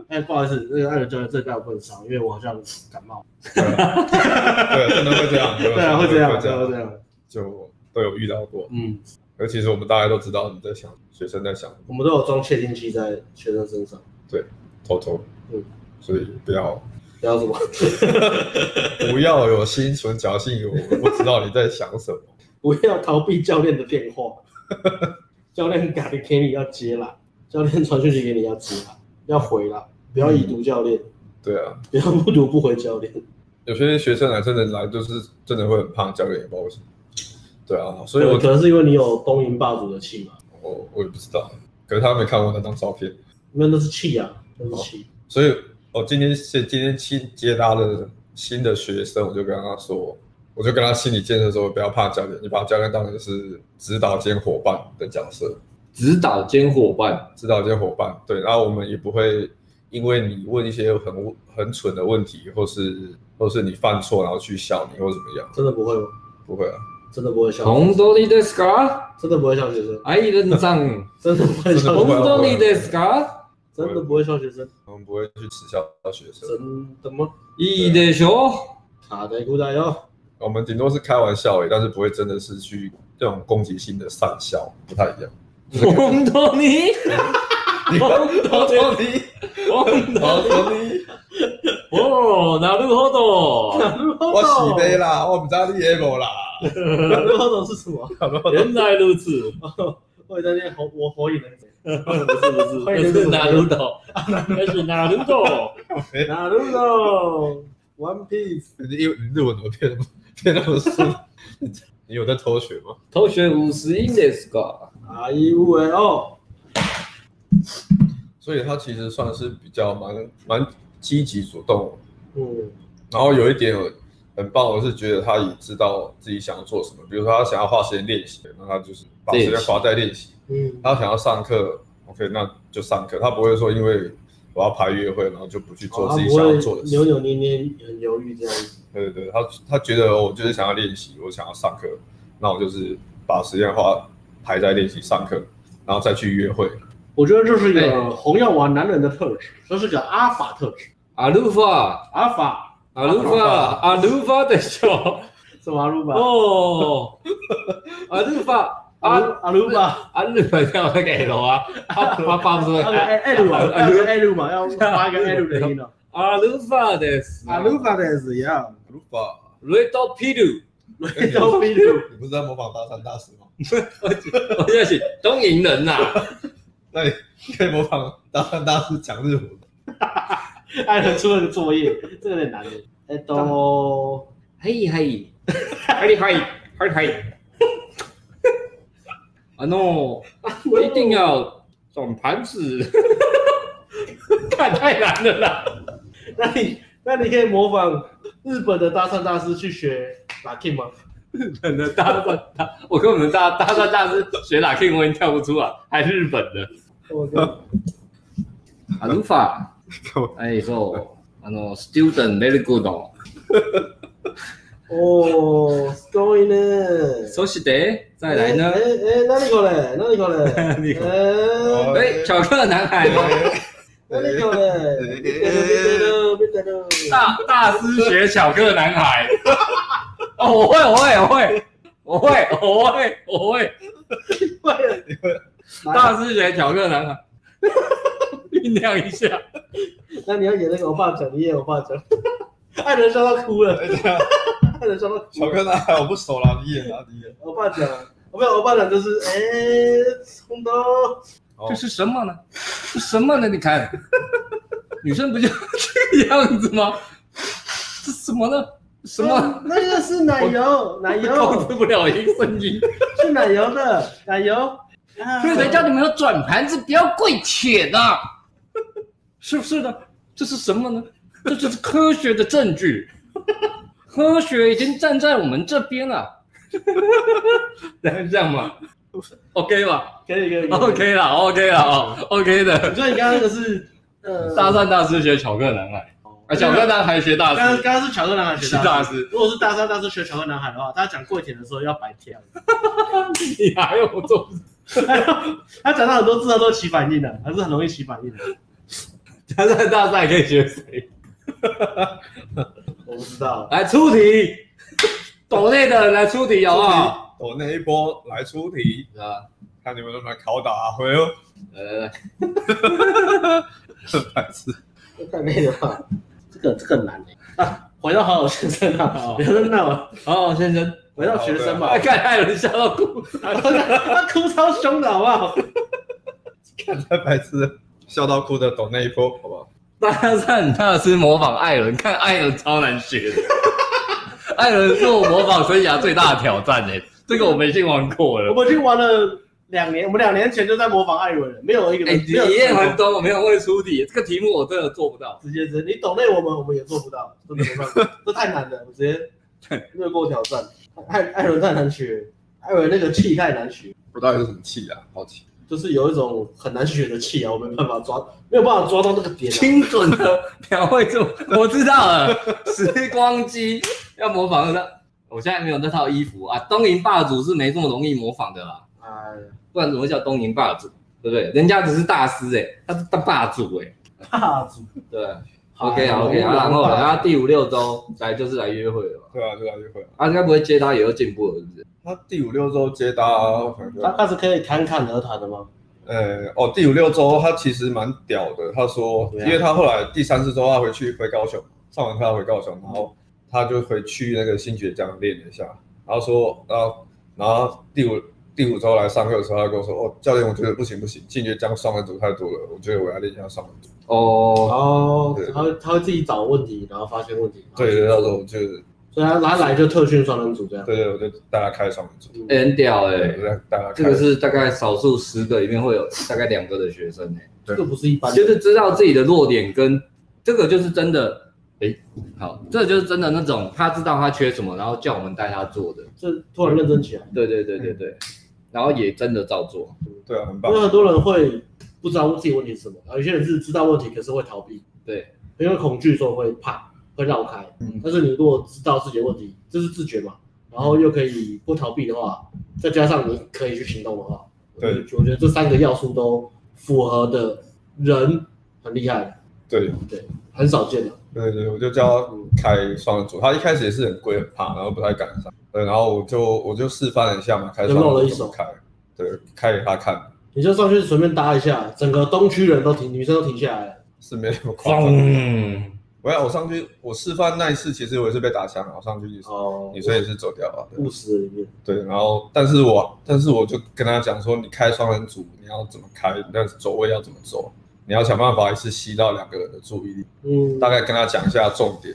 哎不好意思，那个艾伦教练这礼拜我不能上，因为我好像感冒，对，真的会这样，对啊会这样，会这样，就都有遇到过，嗯，而其实我们大家都知道你在想，学生在想，我们都有装窃听器在学生身上，对，偷偷，嗯，所以不要。不要什么？不要有心存侥幸，我不知道你在想什么。不要逃避教练的电话，教练打给你要接啦，教练传讯息给你要接啦，要回啦，不要已读教练、嗯。对啊，不要不读不回教练。有些学生来真的来，就是真的会很胖教练，也不知道为什么。对啊，所以我可能是因为你有东瀛霸主的气嘛。我我也不知道，可是他没看过那张照片。那都是气啊，都是气、哦。所以。哦，今天是今天新接搭的新的学生，我就跟他说，我就跟他心理建设说，不要怕教练，你把教练当成是指导兼伙伴的角色，指导兼伙伴，指导兼伙伴，对，然后我们也不会因为你问一些很很蠢的问题，或是或是你犯错然后去笑你或怎么样，真的不会吗？不会啊，真的不会笑。本当にですか？真的不会笑学生。爱人さん，真的不会笑。本当にですか？真的不会笑学生，我 们不会去耻笑学生。真的吗？いいでしょ。好的，鼓掌哟。我们顶多是开玩笑诶，但是不会真的是去这种攻击性的讪笑，不太一样。本当に？本当に？本当に？哦，なるほど。我洗杯啦，我不知道你也无啦。なるほど是什么？原来如此。我在念火，我火影忍者。 不是不是，那是哪鲁斗？那是哪鲁斗？哪鲁斗？One Piece。你日文怎么变变那么顺？你有在偷学吗？偷学五十音ですか？啊一五哎哦。所以他其实算是比较蛮蛮积极主动。嗯。然后有一点很棒，我是觉得他也知道自己想要做什么。比如说他想要花时间练习，那他就是把时间花在练习。 嗯，他想要上课，OK，那就上课。他不会说因为我要排约会，然后就不去做自己想要做的事。扭扭捏捏，很犹豫这样子。对对对，他他觉得我就是想要练习，我想要上课，那我就是把时间花排在练习上课，然后再去约会。我觉得这是一个红药丸男人的特质，这是个阿尔法特质。阿鲁法，阿法，阿鲁法，阿鲁法的笑。什么阿鲁法？哦，阿鲁法。阿阿鲁巴，阿鲁巴叫那个 L 啊，发发发不出来。L 啊，L L 嘛，要发一个 L 的音哦。阿鲁巴的，阿鲁巴的是一样。阿鲁巴 i d o Red p i d o 你不是在模仿大山大师吗？我现在是东瀛人呐。那你可以模仿大山大师讲日文。艾 伦出了个作业，这个有点难的。哎，都，嘿嘿，嘿 嘿，嘿嘿。啊，no！一定要转盘子，看太难了啦。那你那你可以模仿日本的搭讪大师去学 locking 吗？日本的搭讪大，我跟我们搭搭讪大师学 locking，我已经跳不出来，还是日本的。阿鲁法，哎，说，啊，no，student very good 哦。 哦，going 呢？そして再来呢？哎哎，哪里过来？哪里过来？哎哎，巧克男孩吗？哪里过来？大大师学巧克男孩。哦，我会，我会，我会，我会，我会，我会。大师学巧克男孩。酝酿一下。那你要演那个欧巴讲，你演欧巴讲。 艾伦笑到哭了。艾伦笑到哭。巧克男孩我不熟啦，你演啊，你演。我爸讲，我没有我爸讲，就是哎，红豆。这是什么呢？这什么呢？你看，女生不就这个样子吗？这什么呢？什么？那个是奶油，奶油。控制不了一个声音。是奶油的，奶油。所以才叫你们要转盘子，不要跪舔呐，是不是的？这是什么呢？这就是科学的证据，科学已经站在我们这边了。这样吗？OK 吧？可以可以，OK 了，OK 了哦，OK 的。所以你刚刚那个是呃，大三大师学巧克力男孩，啊，巧克男孩学大师。刚刚刚刚是巧克男孩学大师。如果是大三大师学巧克男孩的话，他讲跪舔的时候要白舔。你还有做？他讲到很多字，他都起反应的，还是很容易起反应的。他在大赛可以学谁？我不知道。来出题，抖内的人来出题好不好？抖内一波来出题啊！看你们能不能拷打阿辉哦。来来来，白痴。太累了吧？这个这个难哎。啊，回到好好先生啊，别闹了，好好先生。回到学生嘛，看艾伦笑到哭，他哭超凶的好不好？看太白痴，笑到哭的抖那一波，好不好？大家看大师模仿艾伦，看艾伦超难学的。艾伦是我模仿生涯最大的挑战诶，这个我们已经玩过了。我们已经玩了两年，我们两年前就在模仿艾伦了，没有一个。你也很懂，我没有会出题，这个题目我真的做不到。直接直接，你懂内我们，我们也做不到，真的没办法，这太难了，我直接略过挑战。艾艾伦太难学，艾伦那个气太难学。不知道有什么气啊？好奇，就是有一种很难学的气啊，我没办法抓，没有办法抓到那个点、啊。精准的描绘出，我知道了。时光机要模仿的，我现在没有那套衣服啊。东瀛霸主是没这么容易模仿的啦。哎，不然怎么会叫东瀛霸主？对不对？人家只是大师哎、欸，他是大霸主哎、欸，霸主对。OK 啊 OK 啊，然后他第五六周来就是来约会了，对啊，就来约会。他应该不会接他，也会进步了，是不是？他第五六周接他，他他是可以侃侃而谈的吗？呃，哦，第五六周他其实蛮屌的。他说，因为他后来第三四周他回去回高雄，上完课他回高雄，然后他就回去那个新学江练了一下，然后说，然后然后第五第五周来上课的时候，他跟我说，哦，教练，我觉得不行不行，新学江双人组太多了，我觉得我要练一下双人组。哦，然后他会他会自己找问题，然后发现问题。对对，那时候就，所以他他来就特训双人组这样。对对，我就带他开双人组。欸、很屌哎、欸，带他开。这个是大概少数十个里面会有大概两个的学生哎、欸，这个不是一般，就是知道自己的弱点跟这个就是真的哎、欸，好，这个就是真的那种他知道他缺什么，然后叫我们带他做的，这突然认真起来。对对对对对，嗯、然后也真的照做。对啊，很棒。因为很多人会。不知道自己问题是什么，有些人是知道问题，可是会逃避，对，因为恐惧，所以会怕，会绕开。嗯，但是你如果知道自己的问题，这是自觉嘛，然后又可以不逃避的话，再加上你可以去行动的话，对，我觉得这三个要素都符合的人很厉害。对对，很少见的。对对，我就叫他开双人组，他一开始也是很贵很怕，然后不太敢上。对，然后我就我就示范了一下嘛，开双人组了一手开，对，开给他看。你就上去随便搭一下，整个东区人都停，女生都停下来了，是没那么夸张。嗯，我要我上去，我示范那一次，其实我也是被打枪，我上去就是，哦，女生也是走掉了，务实里面。对，然后但是我但是我就跟他讲说，你开双人组，你要怎么开，但是走位要怎么走，你要想办法一次吸到两个人的注意力。嗯，大概跟他讲一下重点，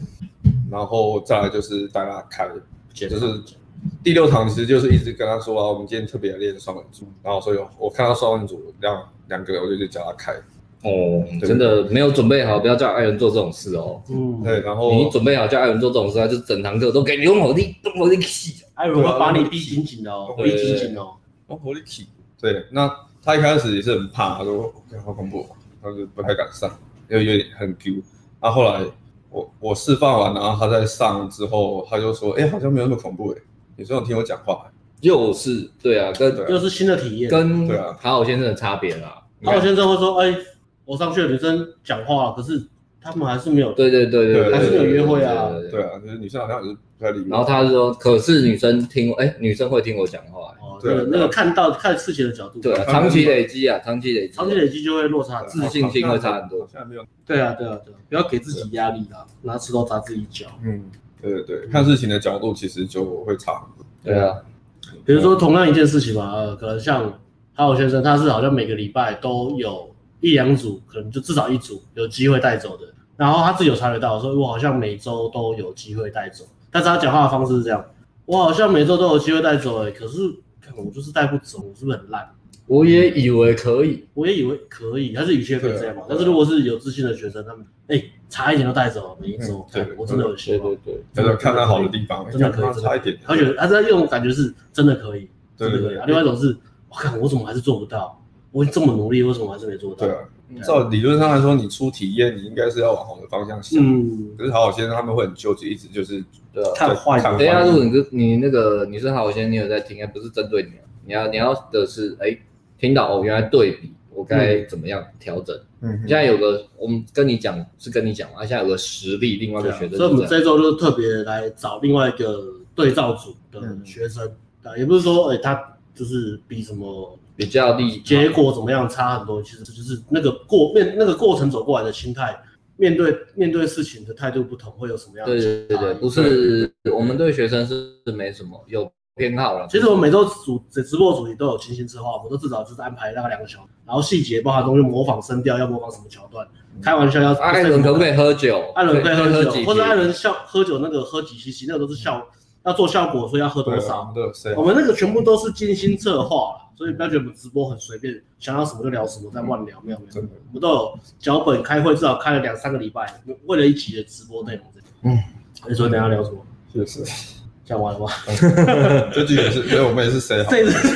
然后再来就是带他开，就是。第六堂其实就是一直跟他说啊，我们今天特别来练双人组，然后所以我看到双人组两两个，我就去叫他开。哦，真的没有准备好，不要叫艾伦做这种事哦。嗯，对，然后你准备好叫艾伦做这种事，他就整堂课都给你用火力，用火力气。艾伦会把你逼紧紧的哦，逼紧紧哦，用火力气。对，那他一开始也是很怕，他说好恐怖，他就不太敢上，因为有点很 Q。那后来。我我示范完，然后他在上之后，他就说，哎，好像没有那么恐怖哎，你说有听我讲话，又是对啊，跟又是新的体验，跟对啊，好好先生的差别啦。卡好先生会说，哎，我上去的女生讲话，可是。他们还是没有，对对对对，还是没有约会啊，对啊，就是女生好像也是不太理。然后他说，可是女生听，哎，女生会听我讲话，哦，对，那个看到看事情的角度，对，长期累积啊，长期累积，长期累积就会落差，自信心会差很多。现在没有，对啊，对啊，对，不要给自己压力啦，拿石头砸自己脚。嗯，对对对，看事情的角度其实就会差很多。对啊，比如说同样一件事情嘛，呃，可能像哈尔先生，他是好像每个礼拜都有一两组，可能就至少一组有机会带走的。然后他自己有察觉到，说我好像每周都有机会带走，但是他讲话的方式是这样，我好像每周都有机会带走，哎，可是我就是带不走，我是不是很烂？我也以为可以，我也以为可以，他是语气可以这样嘛？但是如果是有自信的学生，他们哎差一点都带走，每一周，对，我真的有希望，对对对，真的看他好的地方，真的可以差一点，他觉得他这种感觉是真的可以，真的可以。另外一种是，我看我怎么还是做不到，我这么努力，为什么还是没做到？对啊。照理论上来说，你出体验，你应该是要往好的方向想。嗯，可是好好先生他们会很纠结，一直就是对看坏。等一下，如果你你那个你是好好先生，你有在听，不是针对你，你要你要的是哎，听到哦，原来对比我该怎么样调整。嗯，现在有个我们跟你讲是跟你讲嘛，现在有个实例，另外一个学生。所以我们这周就特别来找另外一个对照组的学生啊，也不是说哎他就是比什么。比较厉结果怎么样差很多，其实就是那个过面那个过程走过来的心态，面对面对事情的态度不同，会有什么样的？对对对，不是我们对学生是没什么有偏好了。其实我们每周主直播主题都有精心策划，我们都至少就是安排大概两个小时，然后细节包含东西模仿声调，要模仿什么桥段，开玩笑要。艾伦可不可以喝酒？艾伦可以喝酒，或者艾伦笑喝酒那个喝几 cc，那个都是效要做效果，所以要喝多少？我们那个全部都是精心策划了。所以不要觉得我们直播很随便，想要什么就聊什么，在乱聊，没有没有，我们都有脚本，开会至少开了两三个礼拜，为了一集的直播内容。嗯，你说等下聊什么？就是讲完 了吗？这句也是，所以我们也是谁好？这次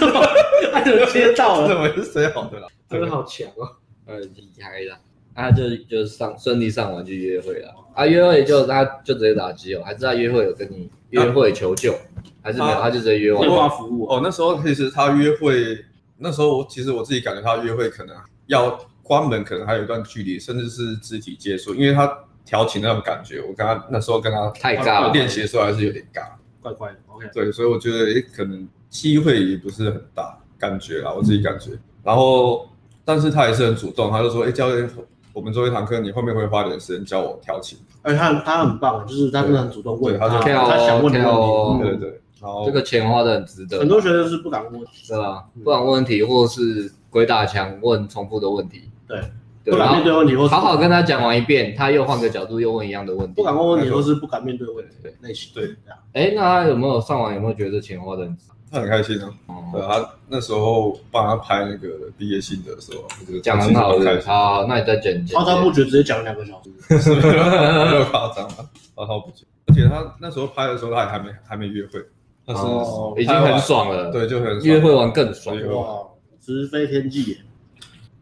他就接到了，我们是谁好的啦？真的好强哦，呃，厉害了，他就就上顺利上完就约会了，啊，约会就他就直接打机哦，还是他约会有跟你约会求救？还是没有，他就直接约我。电话服务哦，那时候其实他约会，那时候我其实我自己感觉他约会可能要关门，可能还有一段距离，甚至是肢体接触，因为他调情那种感觉，我跟他那时候跟他太尬了，练习的时候还是有点尬，怪怪的。OK，对，所以我觉得诶，可能机会也不是很大，感觉啦，我自己感觉。然后，但是他也是很主动，他就说，哎，教练，我们做一堂课，你后面会花点时间教我调情。而 且他他很棒，就是他真的很主动问，他他想问的问题，对对。这个钱花的很值得，很多学生是不敢问问题，是吧？不敢问问题，或是鬼打墙问重复的问题，对，不敢面对问题，或好好跟他讲完一遍，他又换个角度又问一样的问题，不敢问问题，或是不敢面对问题，对类型，对，哎，那他有没有上网？有没有觉得钱花的很值？他很开心啊，对，他那时候帮他拍那个毕业信的时候，讲很好的，好，那你再剪剪。滔滔不绝，直接讲两个小时 没有夸张啊，滔滔不绝。而且他那时候拍的时候，他也还没还没约会。哦，已经很爽了，对，就很约会完更爽，哇，直飞天际。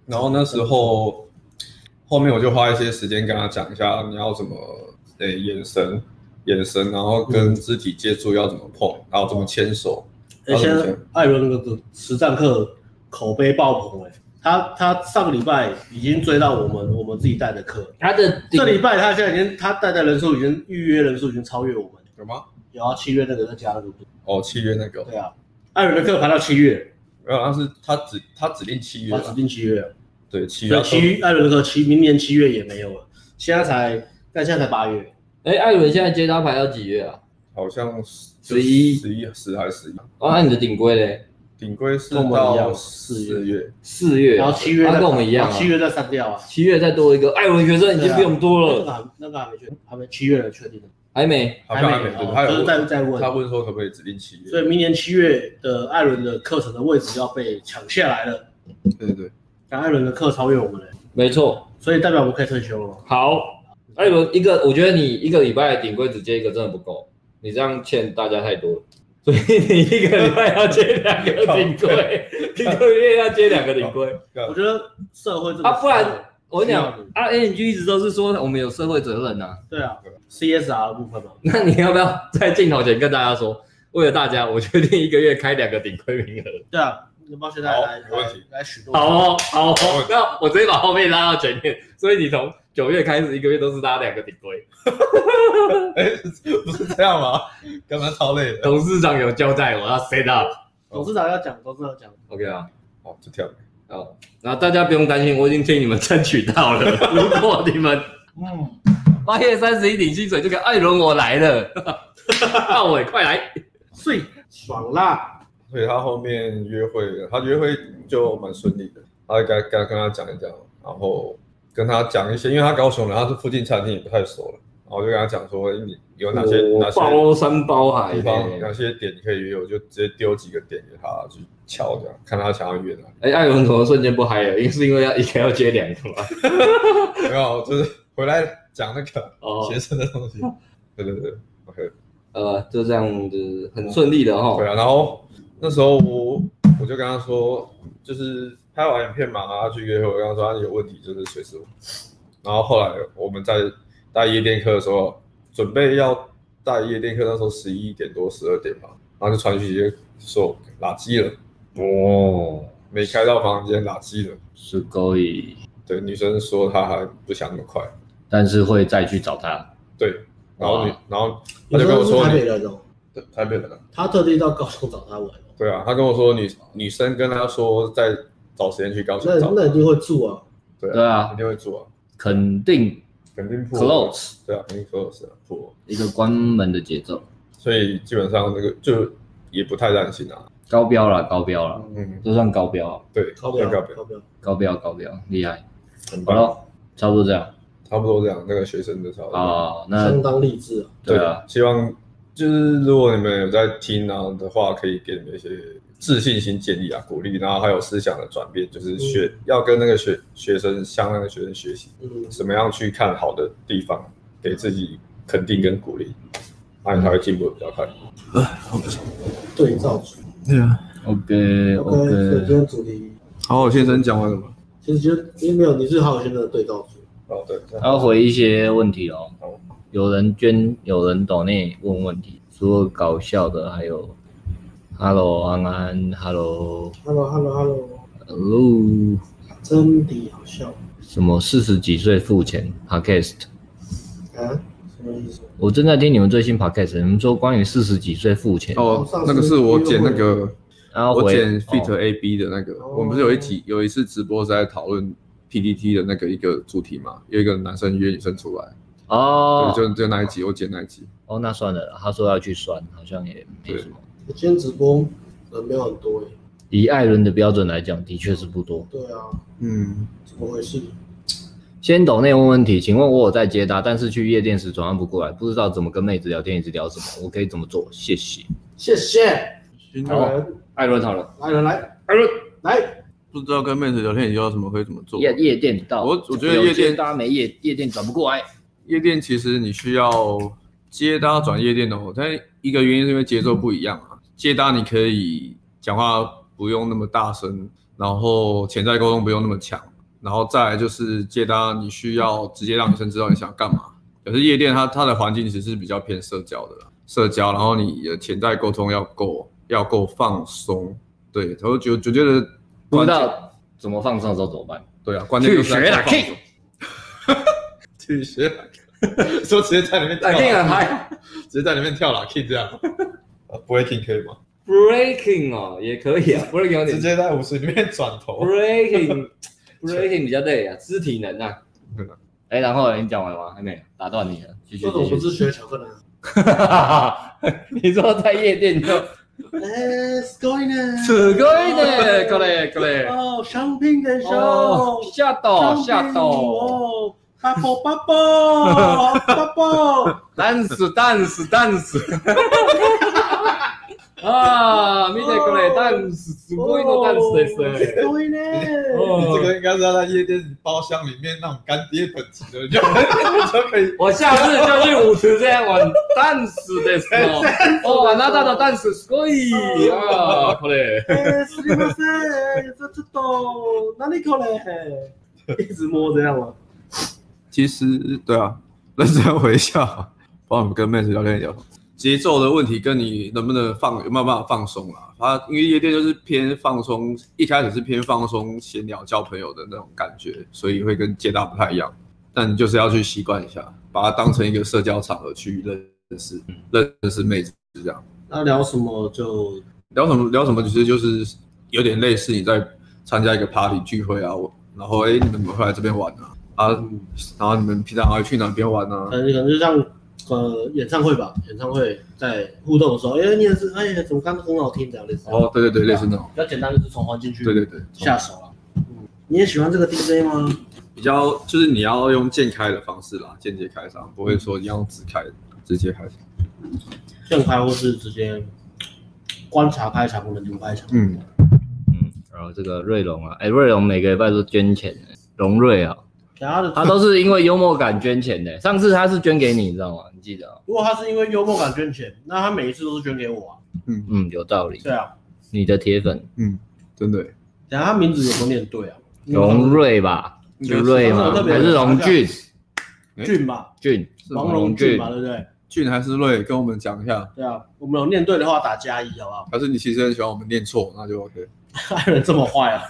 然后那时候后面我就花一些时间跟他讲一下，你要怎么诶眼神，眼神，然后跟肢体接触要怎么碰，然后怎么牵手。而且艾伦那个实战课口碑爆棚哎，他他上个礼拜已经追到我们我们自己带的课，他的这礼拜他现在已经他带的人数已经预约人数已经超越我们，有吗？有啊，七月那个在加入。哦，七月那个。对啊，艾伦的课排到七月，没有，他是他指他指定七月，他指定七月，对七月，七月艾伦的课七明年七月也没有了，现在才但现在才八月，哎，艾伦现在接单排到几月啊？好像十一、十一、十还是十一？哦，那你的顶规嘞？顶规是到四月，四月，然后七月跟我们一样，七月再删掉啊，七月再多一个，艾伦学生已经比我们多了，那个还那个还没确，还没七月了确定的。还没，还没，还有在再问，他问说可不可以指定七月，所以明年七月的艾伦的课程的位置要被抢下来了。对对对，但艾伦的课超越我们了。没错，所以代表我们可以退休了。好，艾伦一个，我觉得你一个礼拜顶规只接一个真的不够，你这样欠大家太多了，所以你一个礼拜要接两个顶规，一个月要接两个顶规。我觉得社会这个，啊，不然我跟你讲啊，NG 一直都是说我们有社会责任呐、啊。对啊，CSR 的部分嘛。那你要不要在镜头前跟大家说，为了大家，我决定一个月开两个顶规名额？对啊，那么现在来没问题来许多。好哦，好哦，那我直接把后面拉到前面，所以你从九月开始一个月都是拉两个顶规。哎，不是这样吗？干嘛超累的？董事长有交代，我要 set up。董事长要讲，董事长讲。OK 啊，好，就跳。好，然后大家不用担心，我已经替你们争取到了。如果你们嗯八月三十一领薪水，这个艾伦我来了，大伟快来，睡爽啦！所以他后面约会，他约会就蛮顺利的。他该该跟他讲一讲，然后跟他讲一些，因为他高雄人，他是附近餐厅也不太熟了。然后就跟他讲说，你有哪些哪些包山包海地方，哪些点你可以约，我就直接丢几个点给他去敲，这样看他想要约哪里。哎，艾伦怎么瞬间不嗨了？因为是因为要一个要接两个吗？没有，就是回来讲那个学生的东西。对对对，OK。呃，就这样子很顺利的哈。对啊，然后那时候我我就跟他说，就是拍完影片嘛，然后去约会，我跟他说他有问题就是随时。然后后来我们在。带夜店课的时候，准备要带夜店课，那时候十一点多、十二点吧，然后就传讯息说垃圾了，哦，没开到房间，垃圾了，是可以。对，女生说她还不想那么快，但是会再去找他。对，然后女，然后他就跟我说，台北人哦，对，台北人，他特地到高雄找他玩。对啊，他跟我说女女生跟他说在找时间去高雄找，那那一定会住啊，对对啊，一定会住啊，肯定。肯定破 close，对啊，肯定 close 啊，破一个关门的节奏，所以基本上那个就也不太担心啊，高标了，高标了，嗯，都算高标，对，高标，高标，高标，高标，厉害，很。棒，差不多这样，差不多这样，那个学生的差不多。啊，那相当励志啊，对啊，希望就是如果你们有在听啊的话，可以给你们一些。自信心建立啊，鼓励，然后还有思想的转变，就是学、嗯、要跟那个学学生向那个学生学习，嗯，怎么样去看好的地方，给自己肯定跟鼓励，那你才会进步比较快。哎，好不错。对照组。对啊。OK OK。今天主题。好好先生讲完了吗？其实觉得因为没有，你是好好先生的对照组。哦，对。还要回一些问题哦。哦。有人捐，有人抖内问问题，除了搞笑的，还有。Hello，安安，Hello，Hello，Hello，Hello，真的好笑。什么四十几岁付钱？Podcast？啊？什么意思？我正在听你们最新 Podcast，你们说关于四十几岁付钱。哦，那个是我剪那个，然后我剪 Fit AB 的那个。我们不是有一集有一次直播是在讨论 PPT 的那个一个主题嘛？有一个男生约女生出来。哦。就就那一集，我剪那一集。哦，那算了，他说要去算，好像也没什么。今天直播人没有很多诶，以艾伦的标准来讲，的确是不多。对啊，嗯，怎么回事？先抖内问问题，请问我有在接答，但是去夜店时转换不过来，不知道怎么跟妹子聊天，一直聊什么，我可以怎么做？谢谢，谢谢。好，艾伦好了，艾伦来，艾伦来，不知道跟妹子聊天，你要什么可以怎么做？夜夜店到，我我觉得夜店大家没夜夜店转不过来，夜店其实你需要接搭转夜店的哦，但一个原因是因为节奏不一样啊。接搭你可以讲话不用那么大声，然后潜在沟通不用那么强，然后再来就是接搭你需要直接让女生知道你想干嘛。可是夜店它它的环境其实是比较偏社交的啦，社交，然后你的潜在沟通要够要够放松，对，然后就就觉得不知道怎么放松的时候怎么办？对啊，关键就是去学啦 K，去学，说直接在里面跳，直接在里面跳啦 K 这样。Breaking 可以吗？Breaking 哦，也可以啊。Breaking 直接在舞池里面转头。Breaking，Breaking 比较累啊，肢体能啊。哎，然后你讲完了吗？还没，打断你了。继续。这种不是学巧克力。你说在夜店就。哎，すごいね。すごいね。过来，过来。哦，商品感受。吓到，吓到。哦 ，Bubble，Bubble，Bubble。Dance，Dance，Dance。啊，见てこれダンス，すごいのダンスです。すごいね。哦，这个应该是要在夜店包厢里面那种干爹等级的，就就可以。我下次就去舞池这样玩ダンスです哦。哦，あなたのダンスすごい啊，これ。え、すみません。ちょっと何これ？ 一直摸这样吗？ 其实对啊，认真回笑，帮我们跟妹子聊天聊。节奏的问题跟你能不能放有没有办法放松啊？他因为夜店就是偏放松，一开始是偏放松、闲聊、交朋友的那种感觉，所以会跟街道不太一样。但你就是要去习惯一下，把它当成一个社交场合去认识、认识妹子这样。那聊什么就聊什么聊什么，其实就是有点类似你在参加一个 party 聚会啊，然后哎、欸、你们会来这边玩啊啊，然后你们平常还会去哪边玩啊？可能可能就像。呃，演唱会吧，演唱会在互动的时候，哎、欸，你也是，哎，怎么刚刚很好听这样类似。哦，对对对，类似那种。比较简单就是从环境去，对对对，下手了。嗯，你也喜欢这个 DJ 吗？比较就是你要用渐开的方式啦，间接开场，不会说你要直开，直接开场。渐开或是直接观察开场或者流开场。嗯嗯，然后这个瑞龙啊，哎，瑞龙每个礼拜都捐钱，龙瑞啊。他都是因为幽默感捐钱的。上次他是捐给你，你知道吗？你记得？如果他是因为幽默感捐钱，那他每一次都是捐给我啊。嗯嗯，有道理。对啊，你的铁粉。嗯，真的。等下他名字有没有念对啊？龙瑞吧？就瑞吗？还是龙俊？俊吧？俊，王龙俊吧，对不对？俊还是瑞？跟我们讲一下。对啊，我们有念对的话打加一，好不好？还是你其实很喜欢我们念错，那就 OK。爱人这么坏啊？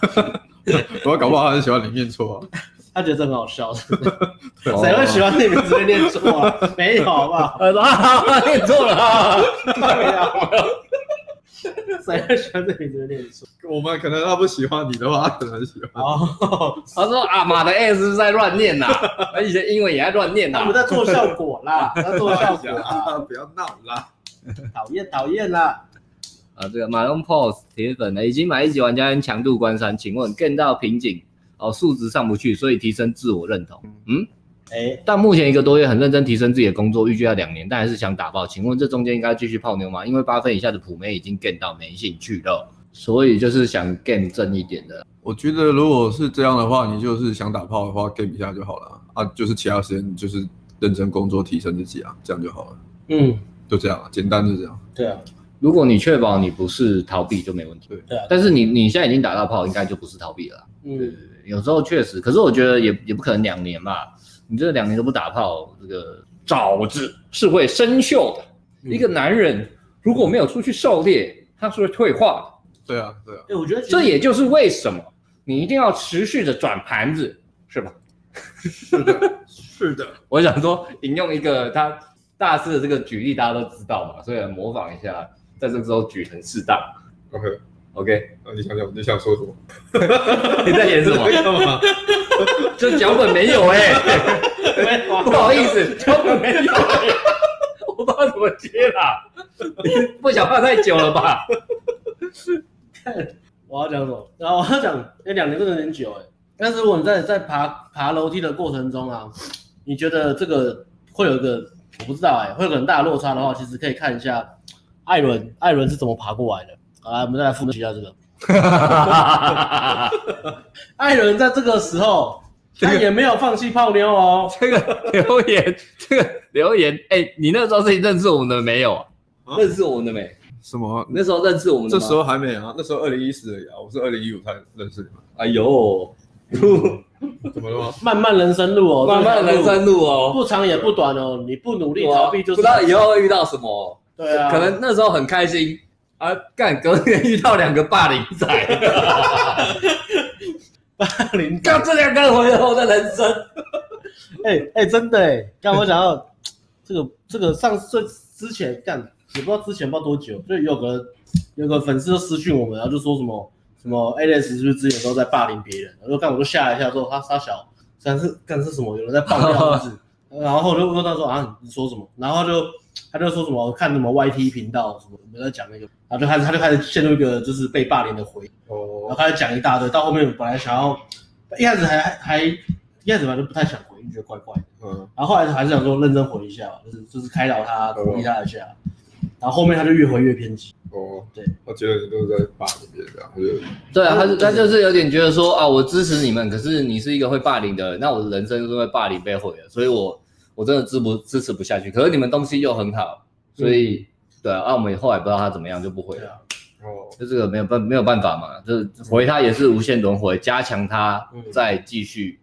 我搞不好他很喜欢你念错啊。他觉得这很好笑，谁会喜欢那名字被念错啊？没有，好不好？他说啊，念错了，没有，谁会喜欢这名字被念错？我们可能他不喜欢你的话，他可能喜欢。哦，他说啊，妈的 S 是在乱念呐，他以前英文也在乱念呐。我们在做效果啦，在做效果啦，不要闹啦，讨厌讨厌啦。啊，这个马龙 POS 铁粉呢，已经买一级玩家跟强度关山，请问 game 到瓶颈？哦，数值上不去，所以提升自我认同。嗯，哎、欸，但目前一个多月很认真提升自己的工作，预计要两年，但还是想打爆。请问这中间应该继续泡妞吗？因为八分以下的普妹已经 get 到没兴趣了，所以就是想 get 正一点的。我觉得如果是这样的话，你就是想打炮的话，get 一下就好了啊，就是其他时间就是认真工作提升自己啊，这样就好了。嗯，就这样，简单就这样。对啊，如果你确保你不是逃避就没问题。对，对啊。但是你你现在已经打到炮，应该就不是逃避了。嗯。有时候确实，可是我觉得也也不可能两年吧。你这两年都不打炮，这个爪子是会生锈的。嗯、一个男人如果没有出去狩猎，他是会退化的。对啊，对啊。哎，我觉得这也就是为什么你一定要持续的转盘子，是吧？是的，是的。我想说，引用一个他大师的这个举例，大家都知道嘛，所以模仿一下，在这个时候举很适当。OK。OK，那你想想，你想说什么？你在演什么？干嘛？这脚本没有哎、欸，不好意思，脚本没有、欸，我不知道怎么接啦。你不想怕太久了吧？我要讲什么？然后我要讲，哎、欸，两年真的有点久哎、欸。但是如果你在在爬爬楼梯的过程中啊，你觉得这个会有一个我不知道哎、欸，会有个很大的落差的话，其实可以看一下艾伦，艾伦是怎么爬过来的。好来，我们再来复习一下这个。艾伦在这个时候，他也没有放弃泡妞哦。这个留言，这个留言，哎、欸，你那时候是认识我们的没有？啊、认识我们的没？什么？那时候认识我们的？这时候还没啊，那时候二零一四而已啊，我是二零一五才认识你们。哎呦，怎么了吗？漫漫人生路哦，漫漫人生路哦，不长也不短哦，你不努力逃避，就是不知道以后会遇到什么。对啊，可能那时候很开心。啊！干，隔天遇到两个霸凌仔，霸凌，干这两个回头的人生，哎 哎、欸欸，真的哎！刚我想到这个这个上次之前干，也不知道之前不知道多久，就有个有个粉丝就私讯我们，然后就说什么什么 Alex 是不是之前都在霸凌别人？然后干我就吓一下，说他他小，但是干是什么？有人在爆料是是？然后就问他说啊，你说什么？然后就。他就说什么看什么 YT 频道什么，我们在讲那个，然后就开始他就开始陷入一个就是被霸凌的回忆，哦，然后开始讲一大堆，到后面本来想要一开始还还还一开始反正不太想回，觉得怪怪的，嗯，然后后来还是想说认真回一下，就是就是开导他鼓励他一下，然后后面他就越回越偏激，哦，对，他觉得你都是在霸凌别人，他就对啊，他就他就是有点觉得说啊，我支持你们，可是你是一个会霸凌的人，那我的人生就是会霸凌被毁了，所以我。我真的支不支持不下去，可是你们东西又很好，所以、嗯、对啊，啊，我们后来不知道他怎么样就不回了，哦，就这个没有办没有办法嘛，就是回他也是无限轮回，加强他再继续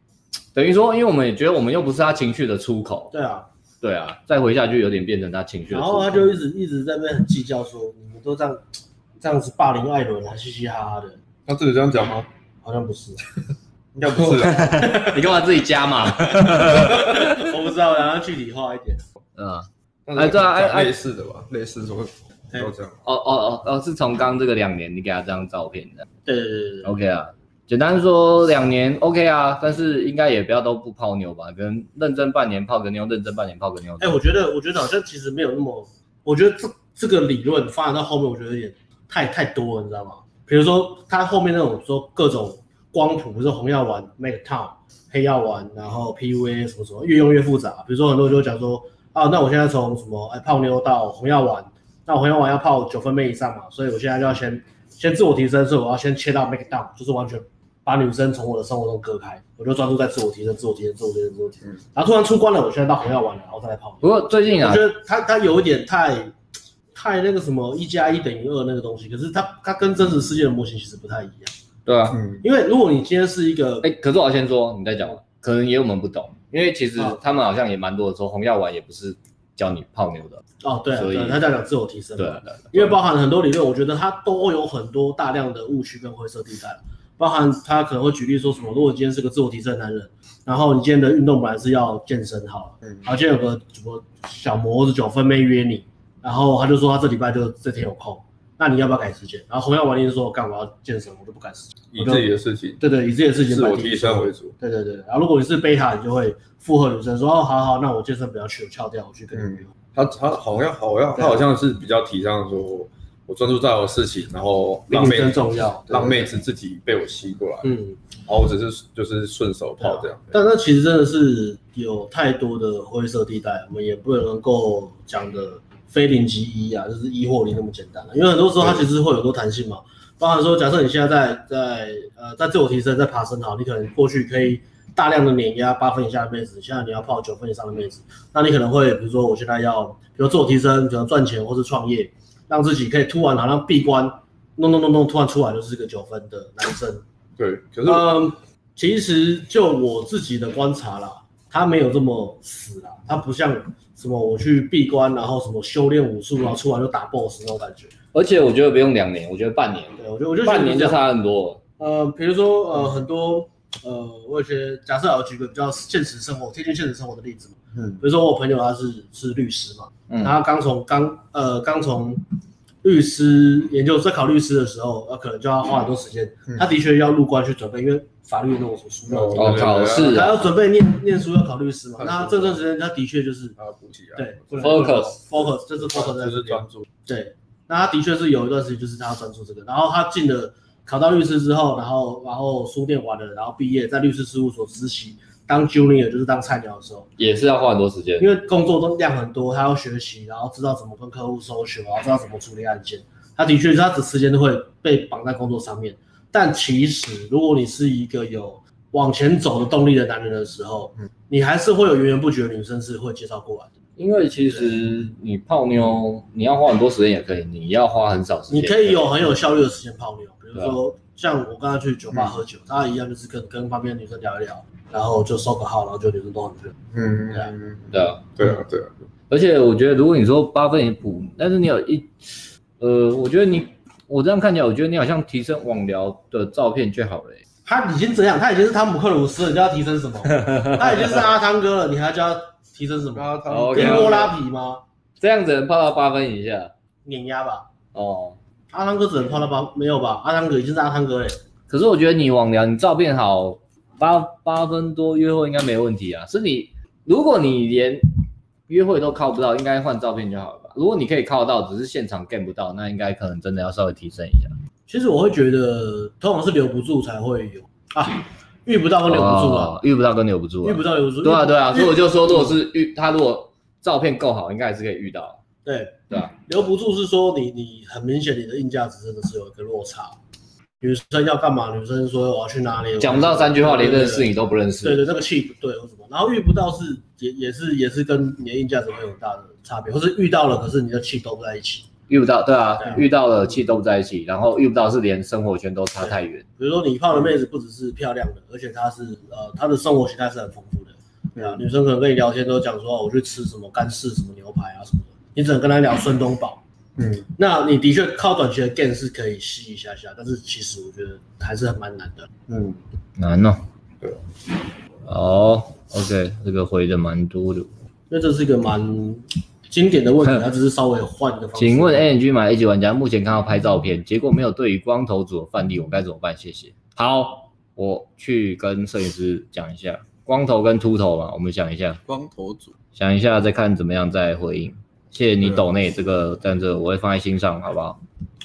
等于说，因为我们也觉得我们又不是他情绪的出口。对啊，对啊，再回下去有点变成他情绪的出口。然后他就一直一直在那边很计较说，你们都这样这样子霸凌艾伦，还嘻嘻哈哈的。他自己这样讲吗？好像不是，应该不是啊。你干嘛自己加嘛？知道，然后具体化一点。嗯，哎，对啊，哎，类似的吧，类似说都这样。哦哦哦哦，是从刚这个两年你给他这张照片的。对对对对。OK 啊。简单说，两年 OK 啊，但是应该也不要都不泡妞吧，可能认真半年泡个妞，认真半年泡个妞。哎、欸，我觉得，我觉得好像其实没有那么，我觉得这这个理论发展到后面，我觉得有点太太多了，你知道吗？比如说他后面那种说各种光谱，比如说红药丸、MGTOW、黑药丸，然后 PUA 什么什么，越用越复杂。比如说很多人就讲说，啊，那我现在从什么哎泡妞到红药丸，那我红药丸要泡九分妹以上嘛，所以我现在就要先先自我提升，所以我要先切到 make down，就是完全。把女生从我的生活中割开，我就专注在自我提升、自我提升、自我提升、自我提升。然后突然出关了，我现在到红药丸了，然后再来泡。不过最近啊，我觉得他他有一点太太那个什么一加一等于二那个东西，可是它它跟真实世界的模型其实不太一样。对啊，嗯，因为如果你今天是一个，哎，可是我要先说，你在讲，可能也有我们不懂，因为其实他们好像也蛮多的说红药丸也不是教你泡妞的。哦，对，所以他在讲自我提升。对对，因为包含很多理论，我觉得它都有很多大量的误区跟灰色地带。包含他可能会举例说什么，如果今天是个自我提升的男人，然后你今天的运动本来是要健身好了，嗯，然后今天有个什么小模子九分妹约你，然后他就说他这礼拜就这天有空，那你要不要改时间？然后红药丸就说干我要健身，我都不改时间，以自己的事情，对对，以自己的事情，自我提升为主，对对对。然后如果你是贝塔，你就会附和女生说哦，好好，那我健身不要去，我翘掉，我去跟你约。他他好像好像他好像是比较提倡说。我专注在我的事情，然后让妹子重要，让妹子自己被我吸过来。嗯，然后我只是就是顺手泡这样。但那其实真的是有太多的灰色地带，我们也不能够讲的非零即一啊，就是一或零那么简单。因为很多时候它其实会有多弹性嘛，包含说，假设你现在在在呃在自我提升，在爬升好，你可能过去可以大量的碾压八分以下的妹子，现在你要泡九分以上的妹子，那你可能会比如说我现在要比如自我提升，比如赚钱或是创业。让自己可以突然好像闭关，弄弄弄弄，突然出来就是个九分的男生。对，可是嗯，其实就我自己的观察啦，他没有这么死啦，他不像什么我去闭关，然后什么修炼武术，然后出来就打 BOSS 那种感觉。而且我觉得不用两年，我觉得半年。对，我觉得我觉得半年就差很多。呃，比如说呃很多呃，我也觉得假设我举个比较现实生活、贴近现实生活的例子嘛。嗯，比如说我朋友他是是律师嘛。嗯，他刚从刚呃刚从律师研究在考律师的时候，呃可能就要花很多时间。嗯、他的确要入关去准备，因为法律那种书要哦考试，还要准备念念书要考律师嘛。那这段时间他的确就是啊补习啊，对，focus focus 就是 focus 就是专注。对，那他的确是有一段时间就是他要专注这个，然后他进了考到律师之后，然后然后书念完了，然后毕业在律师事务所实习。当 junior 就是当菜鸟的时候，也是要花很多时间，因为工作都量很多，他要学习，然后知道怎么跟客户 social，然后知道怎么处理案件。他的确，他的时间都会被绑在工作上面。但其实，如果你是一个有往前走的动力的男人的时候，嗯，你还是会有源源不绝的女生是会介绍过来的。因为其实你泡妞，你要花很多时间也可以，你要花很少时间，你可以有很有效率的时间泡妞。比如说，像我刚刚去酒吧喝酒，他一样就是跟跟旁边的女生聊一聊。然后就收个号，然后就女生都很多。嗯，对啊，对啊，对啊，对啊。而且我觉得，如果你说八分也补，但是你有一，呃，我觉得你，我这样看起来，我觉得你好像提升网聊的照片最好了。他已经这样，他已经是汤姆克鲁斯了，你叫他提升什么？他已经是阿汤哥了，你还要叫他提升什么？阿汤，电锅拉皮吗？这样子能泡到八分以下？碾压吧。哦，阿汤哥只能泡到八，没有吧？阿汤哥已经是阿汤哥嘞。可是我觉得你网聊，你照片好。八八分多约会应该没问题啊，是你如果你连约会都靠不到，应该换照片就好了吧？如果你可以靠到，只是现场 get 不到，那应该可能真的要稍微提升一下。其实我会觉得，通常是留不住才会有啊，遇不到跟留不住啊，遇不到跟留不住，遇不到留不住。对啊对啊，所以我就说，如果是遇他如果照片够好，应该还是可以遇到。对对啊，留不住是说你你很明显你的硬价值真的是有一个落差。女生要干嘛？女生说我要去哪里？讲不到三句话，连认识你都不认识。对对，那个气不对或什么，然后遇不到是也也是也是跟你的硬价值会有很大的差别，或是遇到了，可是你的气都不在一起。遇不到，对啊，对啊遇到了气都不在一起，然后遇不到是连生活圈都差太远。比如说你泡的妹子不只是漂亮的，而且她是呃她的生活形态是很丰富的。对啊，女生可能跟你聊天都讲说，我去吃什么干式什么牛排啊什么的，你只能跟她聊孙东宝。嗯，那你的确靠短期的 gain 是可以吸一下下，但是其实我觉得还是很蛮难的。嗯，难哦。对。哦，OK，这个回的蛮多的。那这是一个蛮经典的问题，它只是稍微换一个方式。请问 ANG 买 A 级玩家目前看到拍照片，结果没有对于光头组的范例，我该怎么办？谢谢。好，我去跟摄影师讲一下，光头跟秃头嘛，我们想一下。光头组，想一下再看怎么样再回应。谢谢你抖内这个在这，我会放在心上，好不好？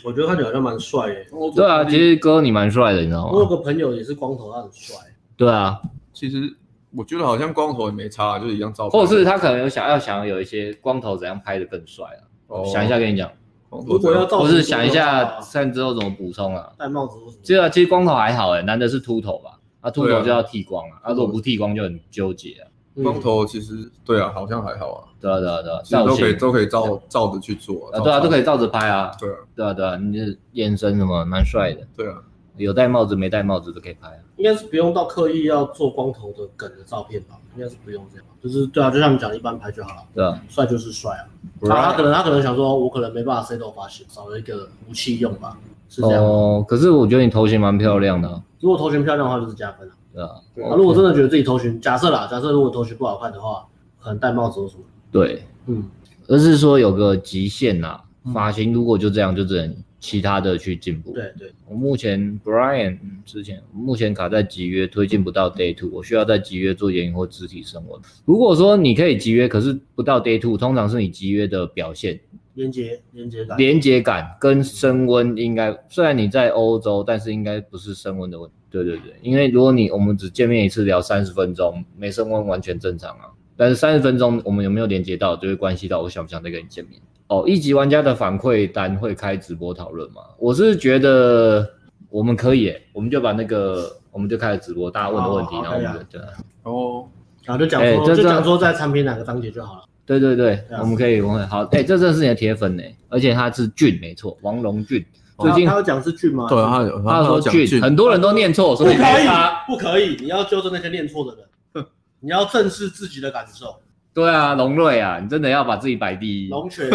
我觉得看起来好像蛮帅耶。对啊，其实哥你蛮帅的，你知道吗？我有个朋友也是光头，他很帅。对啊，其实。我觉得好像光头也没差，就是一样照。或者是他可能有想要想要有一些光头怎样拍的更帅啊？哦，想一下跟你讲。如果要照，不是想一下看之后怎么补充啊？戴帽子。对啊，其实光头还好哎，难的是秃头吧？啊，秃头就要剃光啊，啊，如果不剃光就很纠结啊。光头其实对啊，好像还好啊。对啊，对啊，对啊，都可以都可以照照着去做啊。对啊，都可以照着拍啊。对啊，对啊，对啊，你的眼神什么蛮帅的。对啊。有戴帽子没戴帽子都可以拍啊，应该是不用到刻意要做光头的梗的照片吧？应该是不用这样，就是对啊，就像你讲的一般拍就好了。对啊，帅就是帅啊。他他可能他可能想说，我可能没办法塞头发型，少了一个武器用吧？是这样。哦，可是我觉得你头型蛮漂亮的。如果头型漂亮的话，就是加分了。对啊。啊，如果真的觉得自己头型，假设啦，假设如果头型不好看的话，可能戴帽子或什么。对，嗯，而是说有个极限呐，发型如果就这样，就只能。其他的去进步。对对，我目前 Brian 之前目前卡在集约推进不到 Day Two，我需要在集约做眼影或肢体升温。如果说你可以集约，可是不到 Day Two，通常是你集约的表现连接连接感连接感跟升温应该，虽然你在欧洲，但是应该不是升温的问题。对对对，因为如果你我们只见面一次聊三十分钟，没升温完全正常啊。但是三十分钟我们有没有连接到，就会关系到我想不想再跟你见面。哦，一级玩家的反馈单会开直播讨论吗？我是觉得我们可以，我们就把那个，我们就开始直播，大家问的问题，然后我们就哦，然后就讲说，就讲说在产品哪个章节就好了。对对对，我们可以，我们好，哎，这真的是你的铁粉呢，而且他是俊，没错，王龙俊。最近他有讲是俊吗？对，他有，他说俊，很多人都念错，所以不可以，不可以，你要纠正那些念错的人，你要正视自己的感受。对啊，龙瑞啊，你真的要把自己摆第一。龙泉，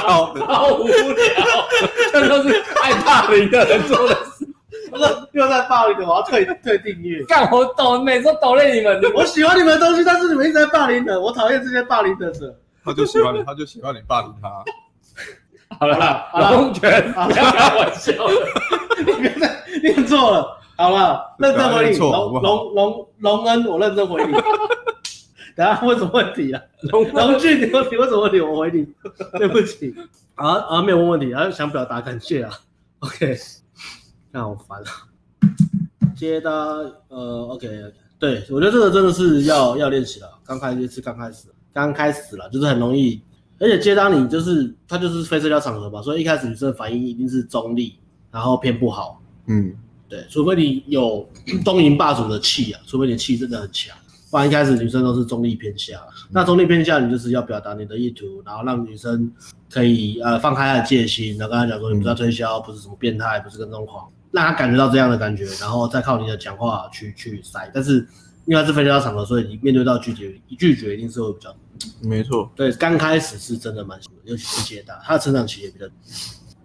好 好无聊，这都是爱霸凌的人做的事。不是又在霸凌的，我要退退订阅。干我抖，每次都抖累你们。我喜欢你们的东西，但是你们一直在霸凌的，我讨厌这些霸凌的人。他就喜欢你，他就喜欢你霸凌他。好了，龙拳，不要开玩笑了，你别再念错了。好了，认真回你，龙龙龙龙恩，我认真回 你。等下问什么问题啊？龙龙俊，你问你问什么问题？我回你。对不起，啊啊，没有问问题，啊想表达感谢啊。OK，那好烦啊。接单，呃，OK，对我觉得这个真的是要要练习了。刚开始是刚开始，刚开始了，就是很容易，而且接单你就是他就是非社交场合嘛，所以一开始女生的反应一定是中立，然后偏不好。嗯，对，除非你有 东瀛霸主的气啊，除非你的气真的很强。不然一开始女生都是中立偏下，那中立偏下，你就是要表达你的意图，然后让女生可以呃放开她的戒心，然后跟她讲说你不是要推销，不是什么变态，不是跟踪狂，让她感觉到这样的感觉，然后再靠你的讲话去去塞。但是因为是非交场合，所以你面对到拒绝，一拒绝一定是会比较。没错，对，刚开始是真的蛮辛苦，尤其是接单，他的成长期也比较。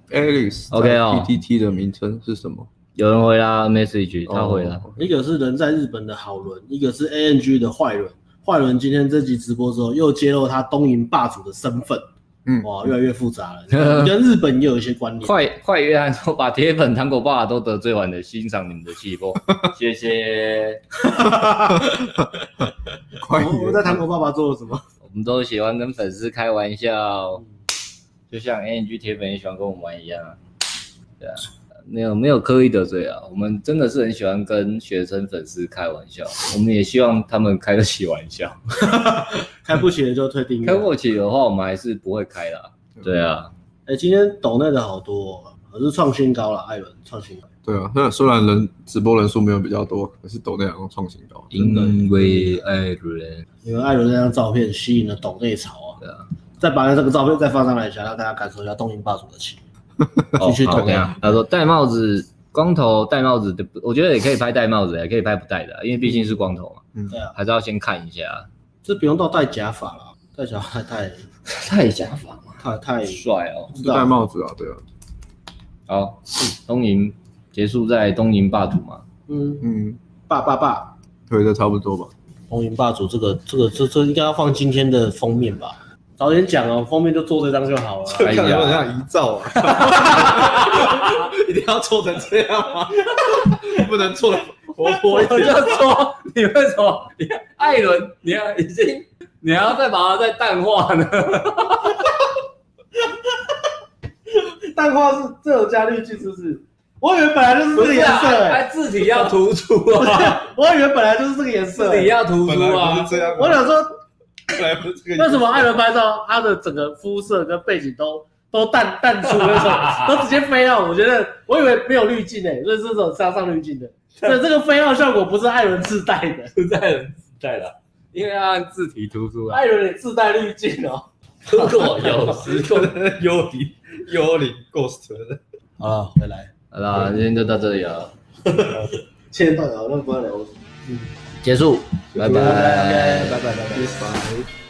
Alice，OK 哦，PTT 的名称是什么？有人回答，message 他回了，一个是人在日本的好人，一个是 ANG 的坏人。坏人今天这集直播之后又揭露他东瀛霸主的身份，嗯，哇，越来越复杂了。你跟日本也有一些关联。快快约翰说把铁粉糖果爸爸都得罪完了，欣赏你们的气魄，谢谢。我们在糖果爸爸做了什么？我们都喜欢跟粉丝开玩笑，就像 ANG 铁粉也喜欢跟我们玩一样，对啊。没有没有刻意得罪啊，我们真的是很喜欢跟学生粉丝开玩笑，我们也希望他们开得起玩笑，开不起的就退订阅。开不起的话，我们还是不会开的。对啊，哎，今天抖内的好多，哦可是创新高了，艾伦创新高。对啊，那虽然人直播人数没有比较多，可是抖内好像创新高。因为艾伦，因为艾伦那张照片吸引了抖内潮啊。对啊，再把这个照片再放上来一下，让大家感受一下东瀛霸主的气。继续投啊！他说戴帽子，光头戴帽子的，我觉得也可以拍戴帽子，也可以拍不戴的，因为毕竟是光头嘛。嗯，对啊，还是要先看一下。这不用到戴假发了，戴假发太太 假发嘛，太太帅哦。戴帽子啊，对啊。好，东营结束在东瀛霸主嘛。嗯嗯，霸霸霸，推的差不多吧。东瀛霸主这个这个这这应该要放今天的封面吧？早点讲哦，封面就做这张就好了。看起来很像遗照啊！一定要做成这样吗？不能做活泼一点。我就说，你为什么？你看艾伦，你要已经，你还要再把它再淡化呢？淡化是这有加滤镜，是不是？我以为本来就是这个颜色，哎，字体要突出啊！我以为本来就是这个颜色，字体要突出啊！我想说。为什么艾伦拍照，他的整个肤色跟背景都都淡淡出那种，都直接飞奥？我觉得我以为没有滤镜诶，所以是这种加上滤镜的。所以这个飞奥效果不是艾伦自带的，是艾伦自带的，因为他按字体突出啊。艾伦也自带滤镜哦。如果有时空幽灵幽灵 ghost 的。好了，回来。好了，今天就到这里了。千到了，那不聊。嗯。结束，拜拜，拜拜，拜拜，拜。拜。